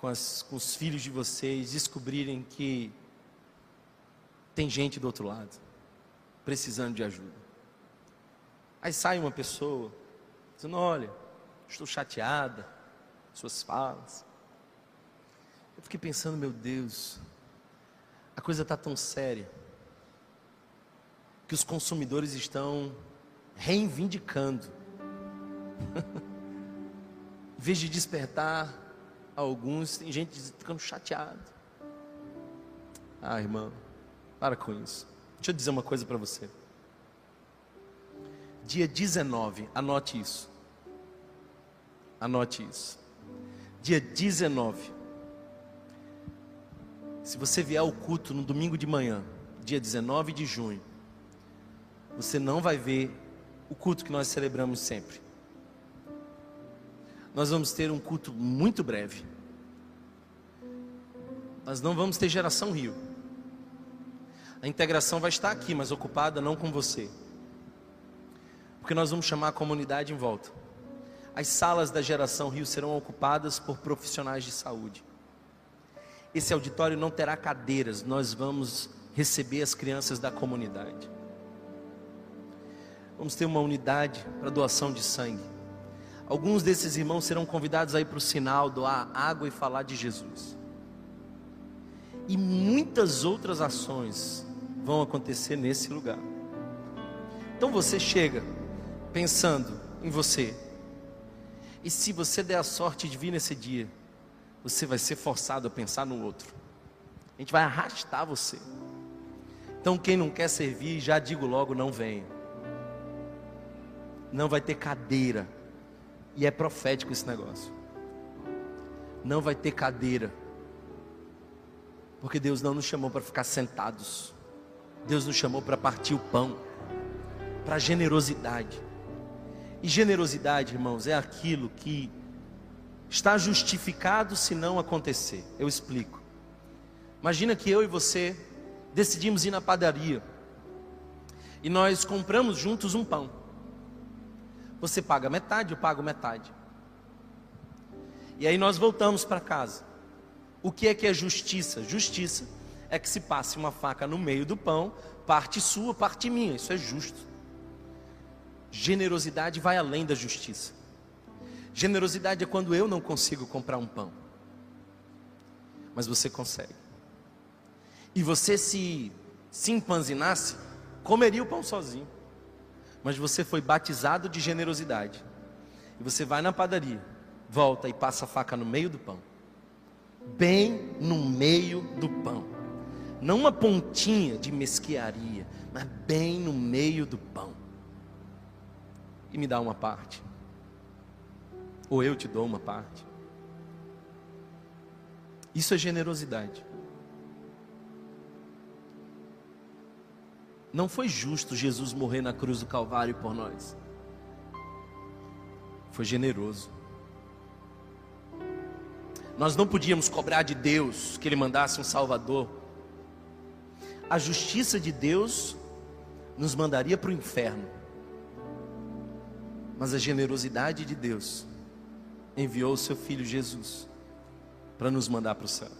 com, as, com os filhos de vocês, descobrirem que tem gente do outro lado, precisando de ajuda. Aí sai uma pessoa, dizendo: Olha, estou chateada, suas falas. Eu fiquei pensando, meu Deus, a coisa está tão séria, que os consumidores estão reivindicando, (laughs) em vez de despertar alguns, tem gente ficando chateado. Ah, irmão, para com isso. Deixa eu dizer uma coisa para você. Dia 19, anote isso. Anote isso. Dia 19. Se você vier ao culto no domingo de manhã, dia 19 de junho, você não vai ver o culto que nós celebramos sempre. Nós vamos ter um culto muito breve. Nós não vamos ter geração Rio. A integração vai estar aqui, mas ocupada não com você. Porque nós vamos chamar a comunidade em volta. As salas da geração Rio serão ocupadas por profissionais de saúde. Esse auditório não terá cadeiras, nós vamos receber as crianças da comunidade. Vamos ter uma unidade para doação de sangue. Alguns desses irmãos serão convidados aí para o sinal, doar água e falar de Jesus. E muitas outras ações vão acontecer nesse lugar. Então você chega pensando em você. E se você der a sorte de vir nesse dia, você vai ser forçado a pensar no outro. A gente vai arrastar você. Então quem não quer servir, já digo logo, não venha. Não vai ter cadeira e é profético esse negócio. Não vai ter cadeira. Porque Deus não nos chamou para ficar sentados. Deus nos chamou para partir o pão, para generosidade. E generosidade, irmãos, é aquilo que está justificado se não acontecer. Eu explico. Imagina que eu e você decidimos ir na padaria e nós compramos juntos um pão. Você paga metade, eu pago metade. E aí nós voltamos para casa. O que é que é justiça? Justiça é que se passe uma faca no meio do pão, parte sua, parte minha. Isso é justo. Generosidade vai além da justiça. Generosidade é quando eu não consigo comprar um pão, mas você consegue. E você se se empanzinasse, comeria o pão sozinho mas você foi batizado de generosidade. E você vai na padaria, volta e passa a faca no meio do pão. Bem no meio do pão. Não uma pontinha de mesquiaria, mas bem no meio do pão. E me dá uma parte. Ou eu te dou uma parte. Isso é generosidade. Não foi justo Jesus morrer na cruz do Calvário por nós. Foi generoso. Nós não podíamos cobrar de Deus que Ele mandasse um Salvador. A justiça de Deus nos mandaria para o inferno. Mas a generosidade de Deus enviou o seu filho Jesus para nos mandar para o céu.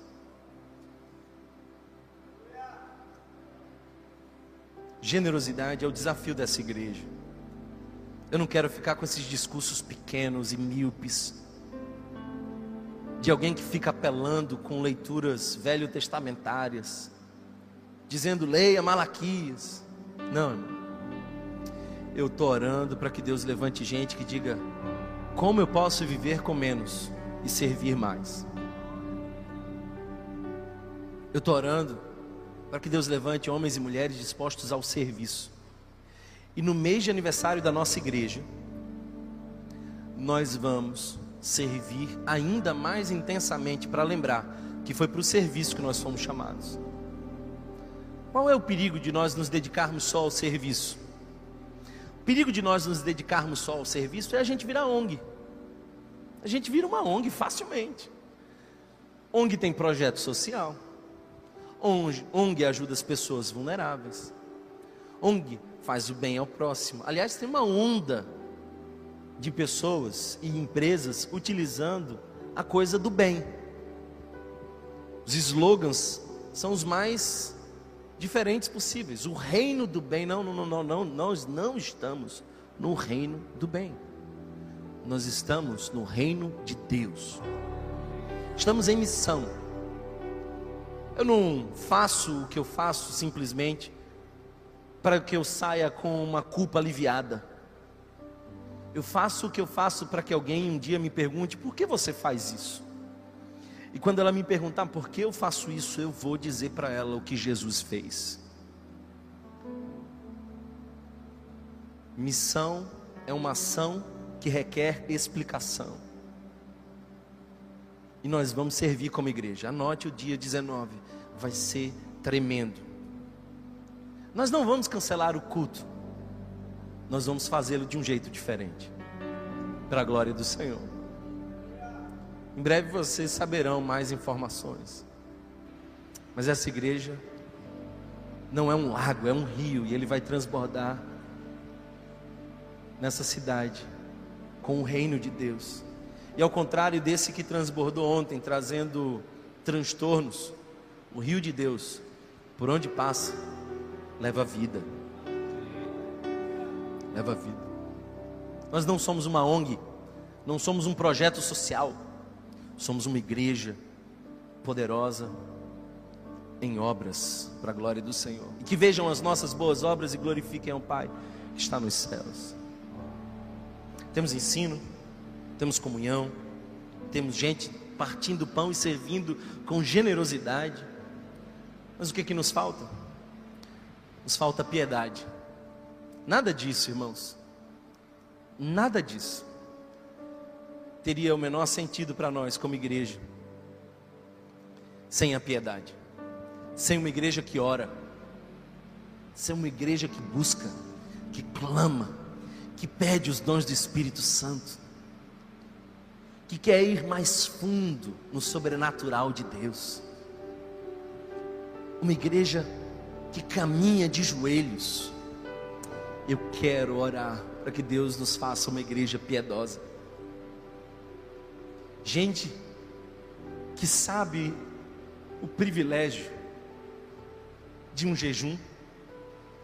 Generosidade é o desafio dessa igreja. Eu não quero ficar com esses discursos pequenos e míopes de alguém que fica apelando com leituras velho-testamentárias, dizendo leia Malaquias. Não. Eu estou orando para que Deus levante gente que diga como eu posso viver com menos e servir mais. Eu estou orando para que Deus levante homens e mulheres dispostos ao serviço. E no mês de aniversário da nossa igreja, nós vamos servir ainda mais intensamente para lembrar que foi para o serviço que nós fomos chamados. Qual é o perigo de nós nos dedicarmos só ao serviço? O perigo de nós nos dedicarmos só ao serviço é a gente virar ONG. A gente vira uma ONG facilmente. ONG tem projeto social. ONG, ONG ajuda as pessoas vulneráveis. ONG faz o bem ao próximo. Aliás, tem uma onda de pessoas e empresas utilizando a coisa do bem. Os slogans são os mais diferentes possíveis. O reino do bem, não, não, não, não, nós não estamos no reino do bem. Nós estamos no reino de Deus. Estamos em missão. Eu não faço o que eu faço simplesmente para que eu saia com uma culpa aliviada. Eu faço o que eu faço para que alguém um dia me pergunte: por que você faz isso? E quando ela me perguntar por que eu faço isso, eu vou dizer para ela o que Jesus fez. Missão é uma ação que requer explicação. E nós vamos servir como igreja. Anote o dia 19, vai ser tremendo. Nós não vamos cancelar o culto nós vamos fazê-lo de um jeito diferente, para a glória do Senhor. Em breve vocês saberão mais informações. Mas essa igreja não é um lago, é um rio, e ele vai transbordar nessa cidade com o reino de Deus. E ao contrário desse que transbordou ontem, trazendo transtornos, o rio de Deus, por onde passa, leva vida leva vida. Nós não somos uma ONG, não somos um projeto social, somos uma igreja poderosa em obras para a glória do Senhor. E que vejam as nossas boas obras e glorifiquem ao Pai que está nos céus. Temos ensino, temos comunhão, temos gente partindo pão e servindo com generosidade. Mas o que, que nos falta? Nos falta piedade. Nada disso, irmãos. Nada disso teria o menor sentido para nós como igreja sem a piedade, sem uma igreja que ora, sem uma igreja que busca, que clama, que pede os dons do Espírito Santo, que quer ir mais fundo no sobrenatural de Deus, uma igreja que caminha de joelhos, eu quero orar para que Deus nos faça uma igreja piedosa. Gente que sabe o privilégio de um jejum,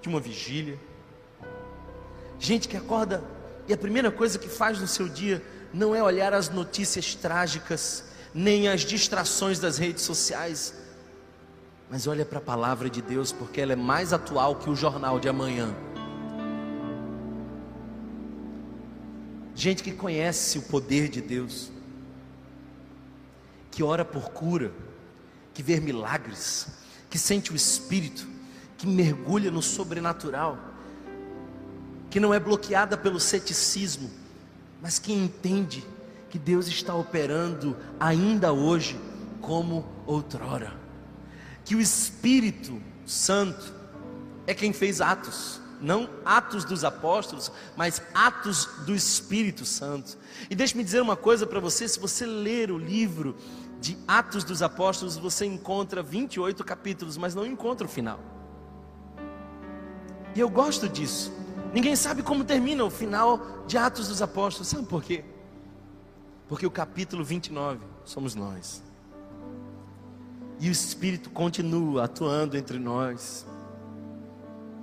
de uma vigília. Gente que acorda e a primeira coisa que faz no seu dia não é olhar as notícias trágicas, nem as distrações das redes sociais, mas olha para a palavra de Deus, porque ela é mais atual que o jornal de amanhã. Gente que conhece o poder de Deus, que ora por cura, que vê milagres, que sente o Espírito, que mergulha no sobrenatural, que não é bloqueada pelo ceticismo, mas que entende que Deus está operando ainda hoje como outrora, que o Espírito Santo é quem fez Atos não Atos dos Apóstolos, mas Atos do Espírito Santo. E deixe-me dizer uma coisa para você: se você ler o livro de Atos dos Apóstolos, você encontra 28 capítulos, mas não encontra o final. E eu gosto disso. Ninguém sabe como termina o final de Atos dos Apóstolos, sabe por quê? Porque o capítulo 29 somos nós. E o Espírito continua atuando entre nós.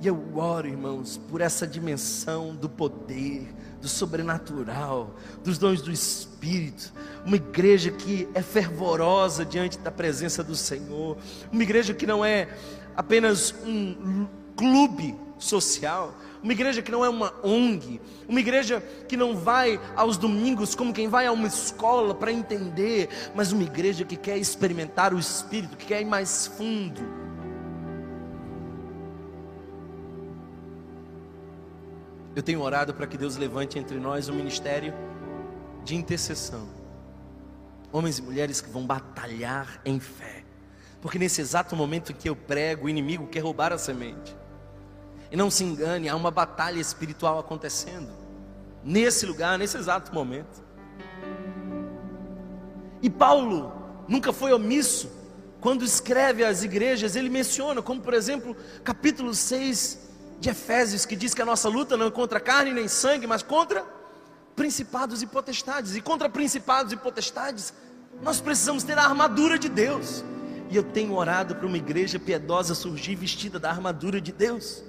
E eu oro, irmãos, por essa dimensão do poder, do sobrenatural, dos dons do Espírito. Uma igreja que é fervorosa diante da presença do Senhor. Uma igreja que não é apenas um clube social, uma igreja que não é uma ONG, uma igreja que não vai aos domingos como quem vai a uma escola para entender, mas uma igreja que quer experimentar o Espírito, que quer ir mais fundo. Eu tenho orado para que Deus levante entre nós um ministério de intercessão. Homens e mulheres que vão batalhar em fé. Porque nesse exato momento em que eu prego, o inimigo quer roubar a semente. E não se engane, há uma batalha espiritual acontecendo. Nesse lugar, nesse exato momento. E Paulo nunca foi omisso. Quando escreve às igrejas, ele menciona, como por exemplo, capítulo 6 de Efésios, que diz que a nossa luta não é contra carne nem sangue, mas contra principados e potestades. E contra principados e potestades, nós precisamos ter a armadura de Deus. E eu tenho orado para uma igreja piedosa surgir vestida da armadura de Deus.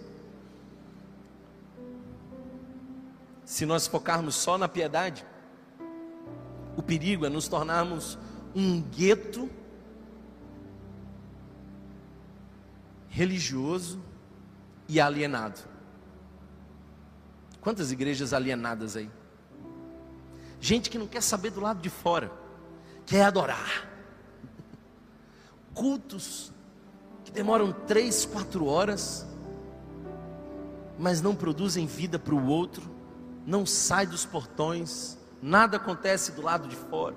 Se nós focarmos só na piedade, o perigo é nos tornarmos um gueto religioso e alienado. Quantas igrejas alienadas aí? Gente que não quer saber do lado de fora, quer adorar. Cultos que demoram três, quatro horas, mas não produzem vida para o outro não sai dos portões, nada acontece do lado de fora.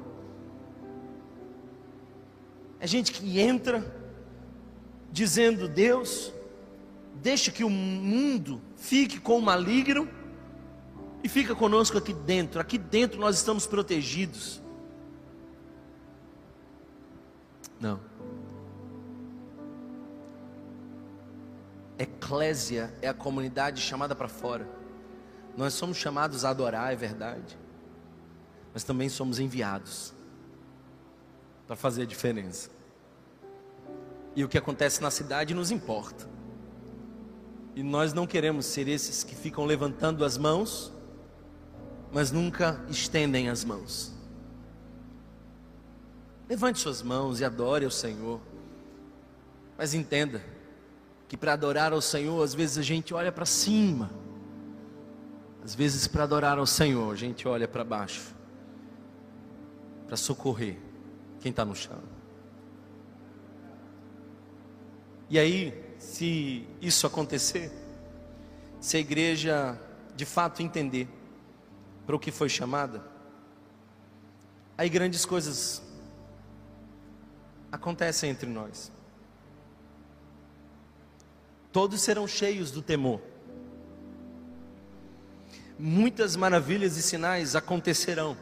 É gente que entra dizendo: Deus, deixa que o mundo fique com o maligno e fica conosco aqui dentro. Aqui dentro nós estamos protegidos. Não. Eclésia é a comunidade chamada para fora. Nós somos chamados a adorar, é verdade, mas também somos enviados para fazer a diferença. E o que acontece na cidade nos importa. E nós não queremos ser esses que ficam levantando as mãos, mas nunca estendem as mãos. Levante suas mãos e adore ao Senhor. Mas entenda que para adorar ao Senhor, às vezes a gente olha para cima às vezes, para adorar ao Senhor, a gente olha para baixo para socorrer quem está no chão. E aí, se isso acontecer, se a igreja de fato entender para o que foi chamada, aí grandes coisas acontecem entre nós. Todos serão cheios do temor muitas maravilhas e sinais acontecerão.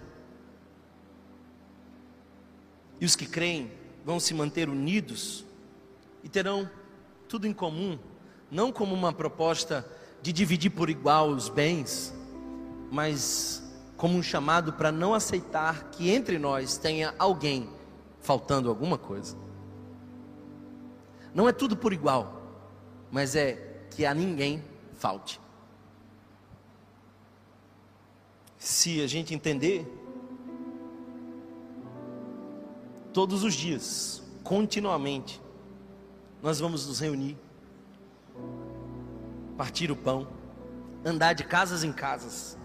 E os que creem vão se manter unidos e terão tudo em comum, não como uma proposta de dividir por igual os bens, mas como um chamado para não aceitar que entre nós tenha alguém faltando alguma coisa. Não é tudo por igual, mas é que a ninguém falte. se a gente entender, todos os dias, continuamente, nós vamos nos reunir, partir o pão, andar de casas em casas,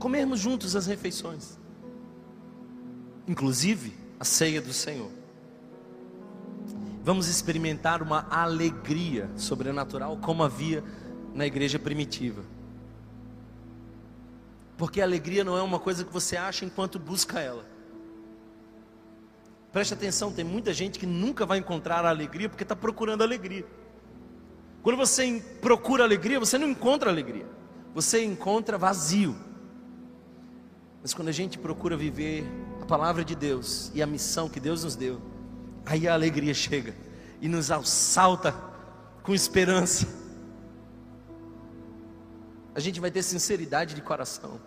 comermos juntos as refeições, inclusive a ceia do Senhor. Vamos experimentar uma alegria sobrenatural como havia na igreja primitiva. Porque a alegria não é uma coisa que você acha enquanto busca ela. Preste atenção, tem muita gente que nunca vai encontrar a alegria porque está procurando alegria. Quando você procura alegria, você não encontra alegria, você encontra vazio. Mas quando a gente procura viver a palavra de Deus e a missão que Deus nos deu, aí a alegria chega e nos assalta com esperança. A gente vai ter sinceridade de coração.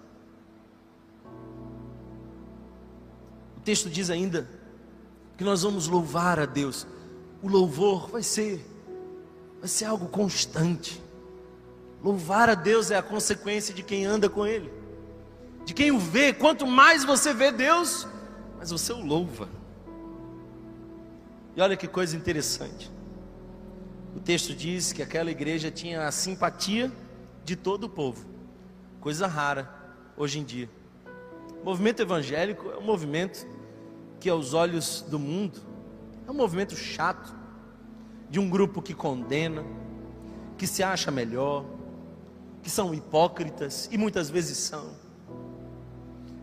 texto diz ainda que nós vamos louvar a Deus. O louvor vai ser vai ser algo constante. Louvar a Deus é a consequência de quem anda com ele. De quem o vê, quanto mais você vê Deus, mais você o louva. E olha que coisa interessante. O texto diz que aquela igreja tinha a simpatia de todo o povo. Coisa rara hoje em dia. O movimento evangélico é um movimento que, aos olhos do mundo, é um movimento chato, de um grupo que condena, que se acha melhor, que são hipócritas e muitas vezes são.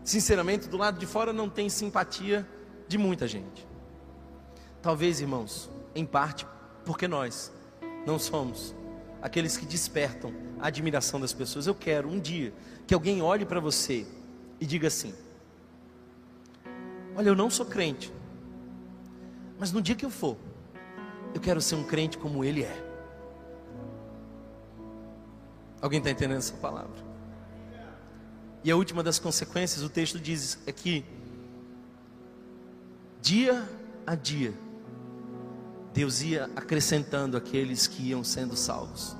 Sinceramente, do lado de fora não tem simpatia de muita gente. Talvez, irmãos, em parte porque nós não somos aqueles que despertam a admiração das pessoas. Eu quero um dia que alguém olhe para você e diga assim: Olha, eu não sou crente, mas no dia que eu for, eu quero ser um crente como ele é. Alguém está entendendo essa palavra? E a última das consequências, o texto diz é que, dia a dia, Deus ia acrescentando aqueles que iam sendo salvos.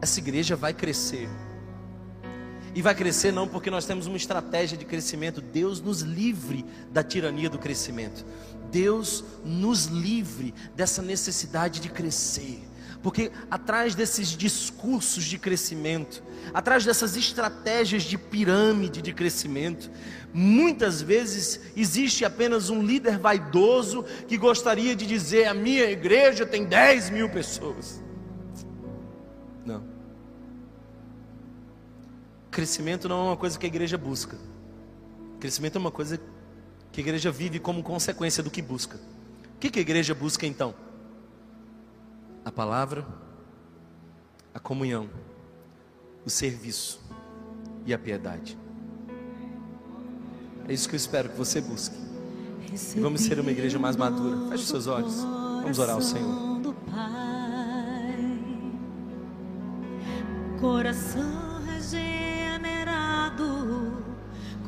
Essa igreja vai crescer. E vai crescer não porque nós temos uma estratégia de crescimento, Deus nos livre da tirania do crescimento. Deus nos livre dessa necessidade de crescer. Porque atrás desses discursos de crescimento, atrás dessas estratégias de pirâmide de crescimento, muitas vezes existe apenas um líder vaidoso que gostaria de dizer: a minha igreja tem 10 mil pessoas. Crescimento não é uma coisa que a igreja busca. Crescimento é uma coisa que a igreja vive como consequência do que busca. O que a igreja busca então? a palavra, a comunhão, o serviço e a piedade. É isso que eu espero que você busque. E vamos ser uma igreja mais madura. Feche seus olhos. Vamos orar ao Senhor.
Coração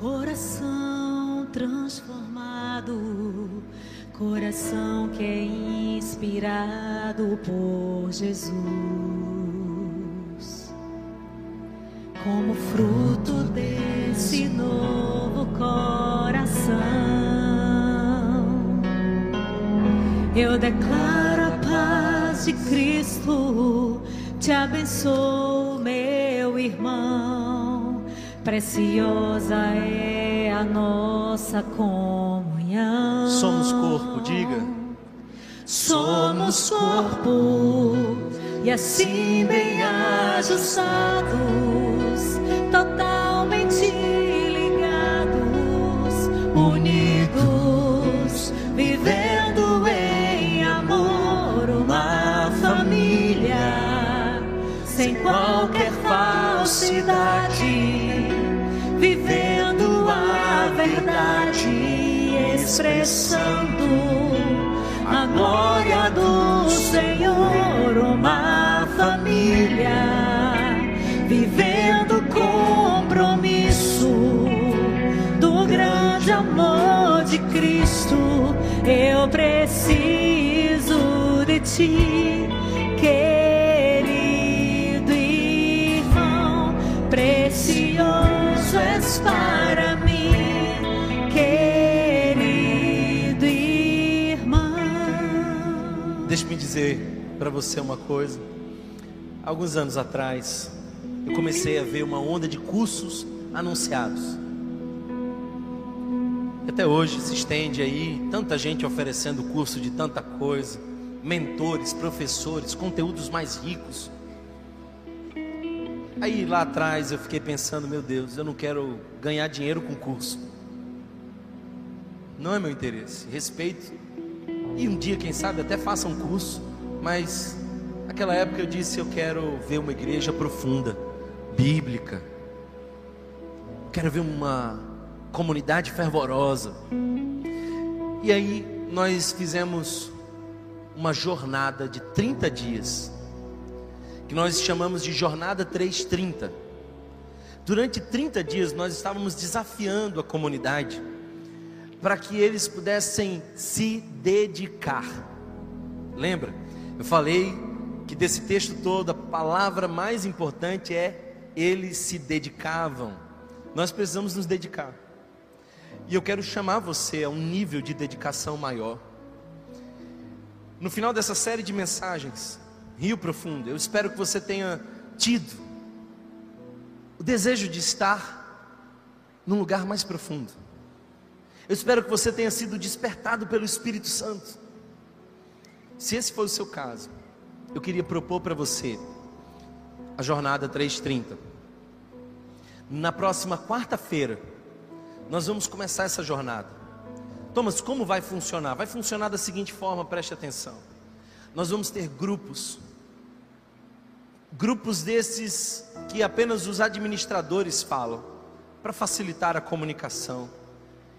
coração transformado Coração que é inspirado por Jesus, como fruto desse novo coração, eu declaro a paz de Cristo, te abençoo, meu irmão, preciosa é a nossa comunhão
Somos corpo, diga.
Somos corpo e assim bem ajustados, expressando a glória do Senhor, uma família vivendo compromisso do grande amor de Cristo. Eu preciso de ti,
dizer para você uma coisa. Alguns anos atrás, eu comecei a ver uma onda de cursos anunciados. Até hoje se estende aí, tanta gente oferecendo curso de tanta coisa, mentores, professores, conteúdos mais ricos. Aí lá atrás eu fiquei pensando, meu Deus, eu não quero ganhar dinheiro com curso. Não é meu interesse. Respeito e um dia, quem sabe, até faça um curso. Mas naquela época eu disse: eu quero ver uma igreja profunda, bíblica. Quero ver uma comunidade fervorosa. E aí nós fizemos uma jornada de 30 dias, que nós chamamos de Jornada 330. Durante 30 dias nós estávamos desafiando a comunidade para que eles pudessem se dedicar. Lembra? Eu falei que desse texto todo a palavra mais importante é eles se dedicavam. Nós precisamos nos dedicar. E eu quero chamar você a um nível de dedicação maior. No final dessa série de mensagens, Rio Profundo, eu espero que você tenha tido o desejo de estar num lugar mais profundo. Eu espero que você tenha sido despertado pelo Espírito Santo. Se esse for o seu caso, eu queria propor para você a jornada 330. Na próxima quarta-feira, nós vamos começar essa jornada. Thomas, como vai funcionar? Vai funcionar da seguinte forma, preste atenção. Nós vamos ter grupos, grupos desses que apenas os administradores falam, para facilitar a comunicação.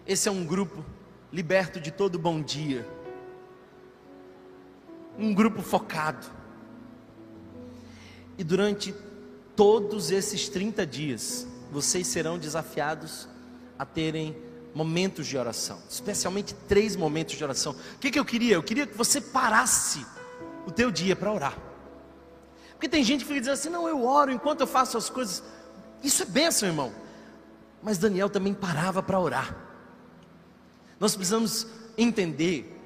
Esse é um grupo liberto de todo bom dia, um grupo focado. E durante todos esses 30 dias, vocês serão desafiados a terem momentos de oração, especialmente três momentos de oração. O que, que eu queria? Eu queria que você parasse o teu dia para orar. Porque tem gente que fica dizendo assim: não, eu oro enquanto eu faço as coisas. Isso é bênção, irmão. Mas Daniel também parava para orar. Nós precisamos entender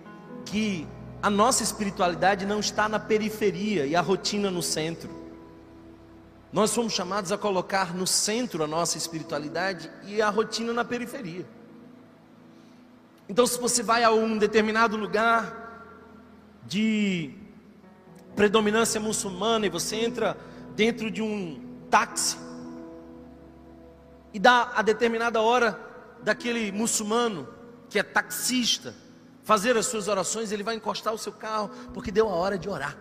que a nossa espiritualidade não está na periferia e a rotina no centro. Nós somos chamados a colocar no centro a nossa espiritualidade e a rotina na periferia. Então, se você vai a um determinado lugar de predominância muçulmana e você entra dentro de um táxi e dá a determinada hora daquele muçulmano que é taxista fazer as suas orações, ele vai encostar o seu carro porque deu a hora de orar.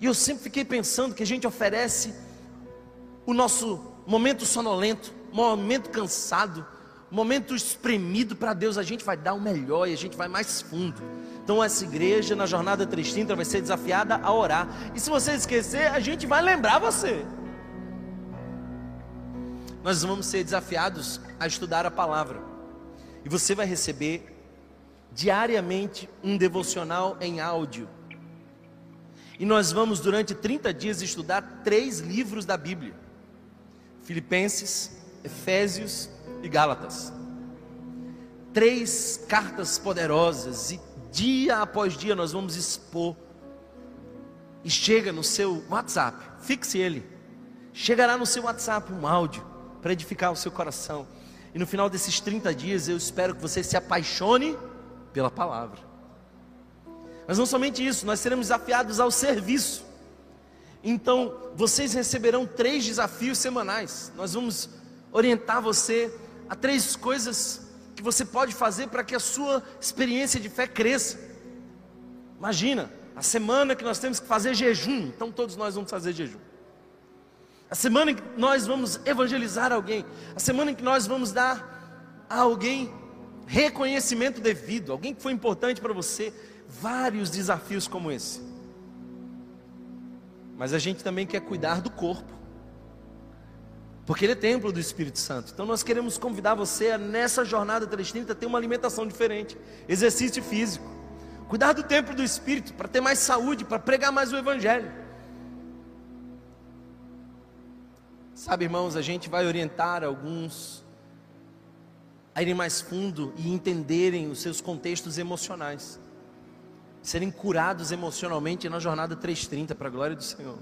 E eu sempre fiquei pensando que a gente oferece o nosso momento sonolento, momento cansado, momento espremido para Deus, a gente vai dar o melhor e a gente vai mais fundo. Então essa igreja na jornada 330 vai ser desafiada a orar. E se você esquecer, a gente vai lembrar você. Nós vamos ser desafiados a estudar a palavra. E você vai receber diariamente um devocional em áudio e nós vamos, durante 30 dias, estudar três livros da Bíblia: Filipenses, Efésios e Gálatas. Três cartas poderosas, e dia após dia nós vamos expor. E chega no seu WhatsApp, fixe ele. Chegará no seu WhatsApp um áudio para edificar o seu coração. E no final desses 30 dias eu espero que você se apaixone pela palavra. Mas não somente isso, nós seremos desafiados ao serviço. Então, vocês receberão três desafios semanais. Nós vamos orientar você a três coisas que você pode fazer para que a sua experiência de fé cresça. Imagina, a semana que nós temos que fazer jejum, então todos nós vamos fazer jejum. A semana em que nós vamos evangelizar alguém, a semana em que nós vamos dar a alguém reconhecimento devido, alguém que foi importante para você, vários desafios como esse. Mas a gente também quer cuidar do corpo, porque ele é templo do Espírito Santo. Então nós queremos convidar você a, nessa jornada 330 ter uma alimentação diferente, exercício físico, cuidar do templo do Espírito para ter mais saúde, para pregar mais o Evangelho. Sabe, irmãos, a gente vai orientar alguns a irem mais fundo e entenderem os seus contextos emocionais serem curados emocionalmente na jornada 330 para a glória do Senhor.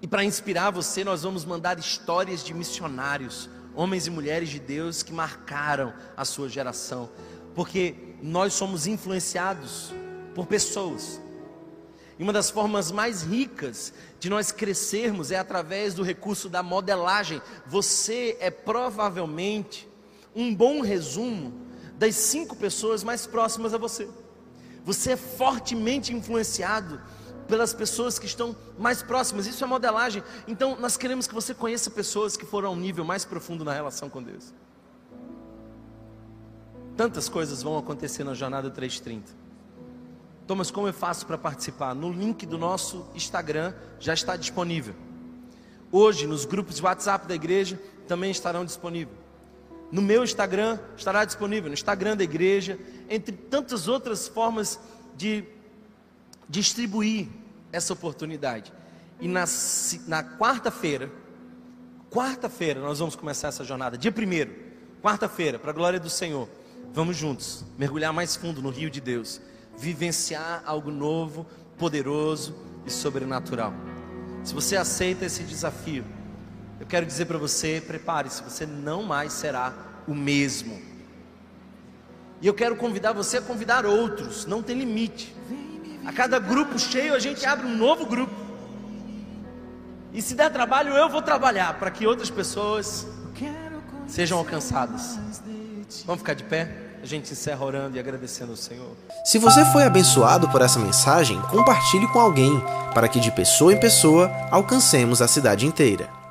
E para inspirar você, nós vamos mandar histórias de missionários, homens e mulheres de Deus que marcaram a sua geração, porque nós somos influenciados por pessoas. E uma das formas mais ricas de nós crescermos é através do recurso da modelagem. Você é provavelmente um bom resumo das cinco pessoas mais próximas a você. Você é fortemente influenciado pelas pessoas que estão mais próximas. Isso é modelagem. Então, nós queremos que você conheça pessoas que foram a um nível mais profundo na relação com Deus. Tantas coisas vão acontecer na jornada 330. Thomas, como eu faço para participar? No link do nosso Instagram já está disponível. Hoje, nos grupos de WhatsApp da igreja também estarão disponíveis. No meu Instagram estará disponível, no Instagram da igreja, entre tantas outras formas de distribuir essa oportunidade. E na, na quarta-feira, quarta-feira, nós vamos começar essa jornada, dia primeiro, quarta-feira, para a glória do Senhor. Vamos juntos mergulhar mais fundo no rio de Deus, vivenciar algo novo, poderoso e sobrenatural. Se você aceita esse desafio, eu quero dizer para você: prepare-se, você não mais será o mesmo. E eu quero convidar você a convidar outros, não tem limite. A cada grupo cheio a gente abre um novo grupo. E se der trabalho, eu vou trabalhar para que outras pessoas sejam alcançadas. Vamos ficar de pé? A gente encerra orando e agradecendo ao Senhor.
Se você foi abençoado por essa mensagem, compartilhe com alguém, para que de pessoa em pessoa alcancemos a cidade inteira.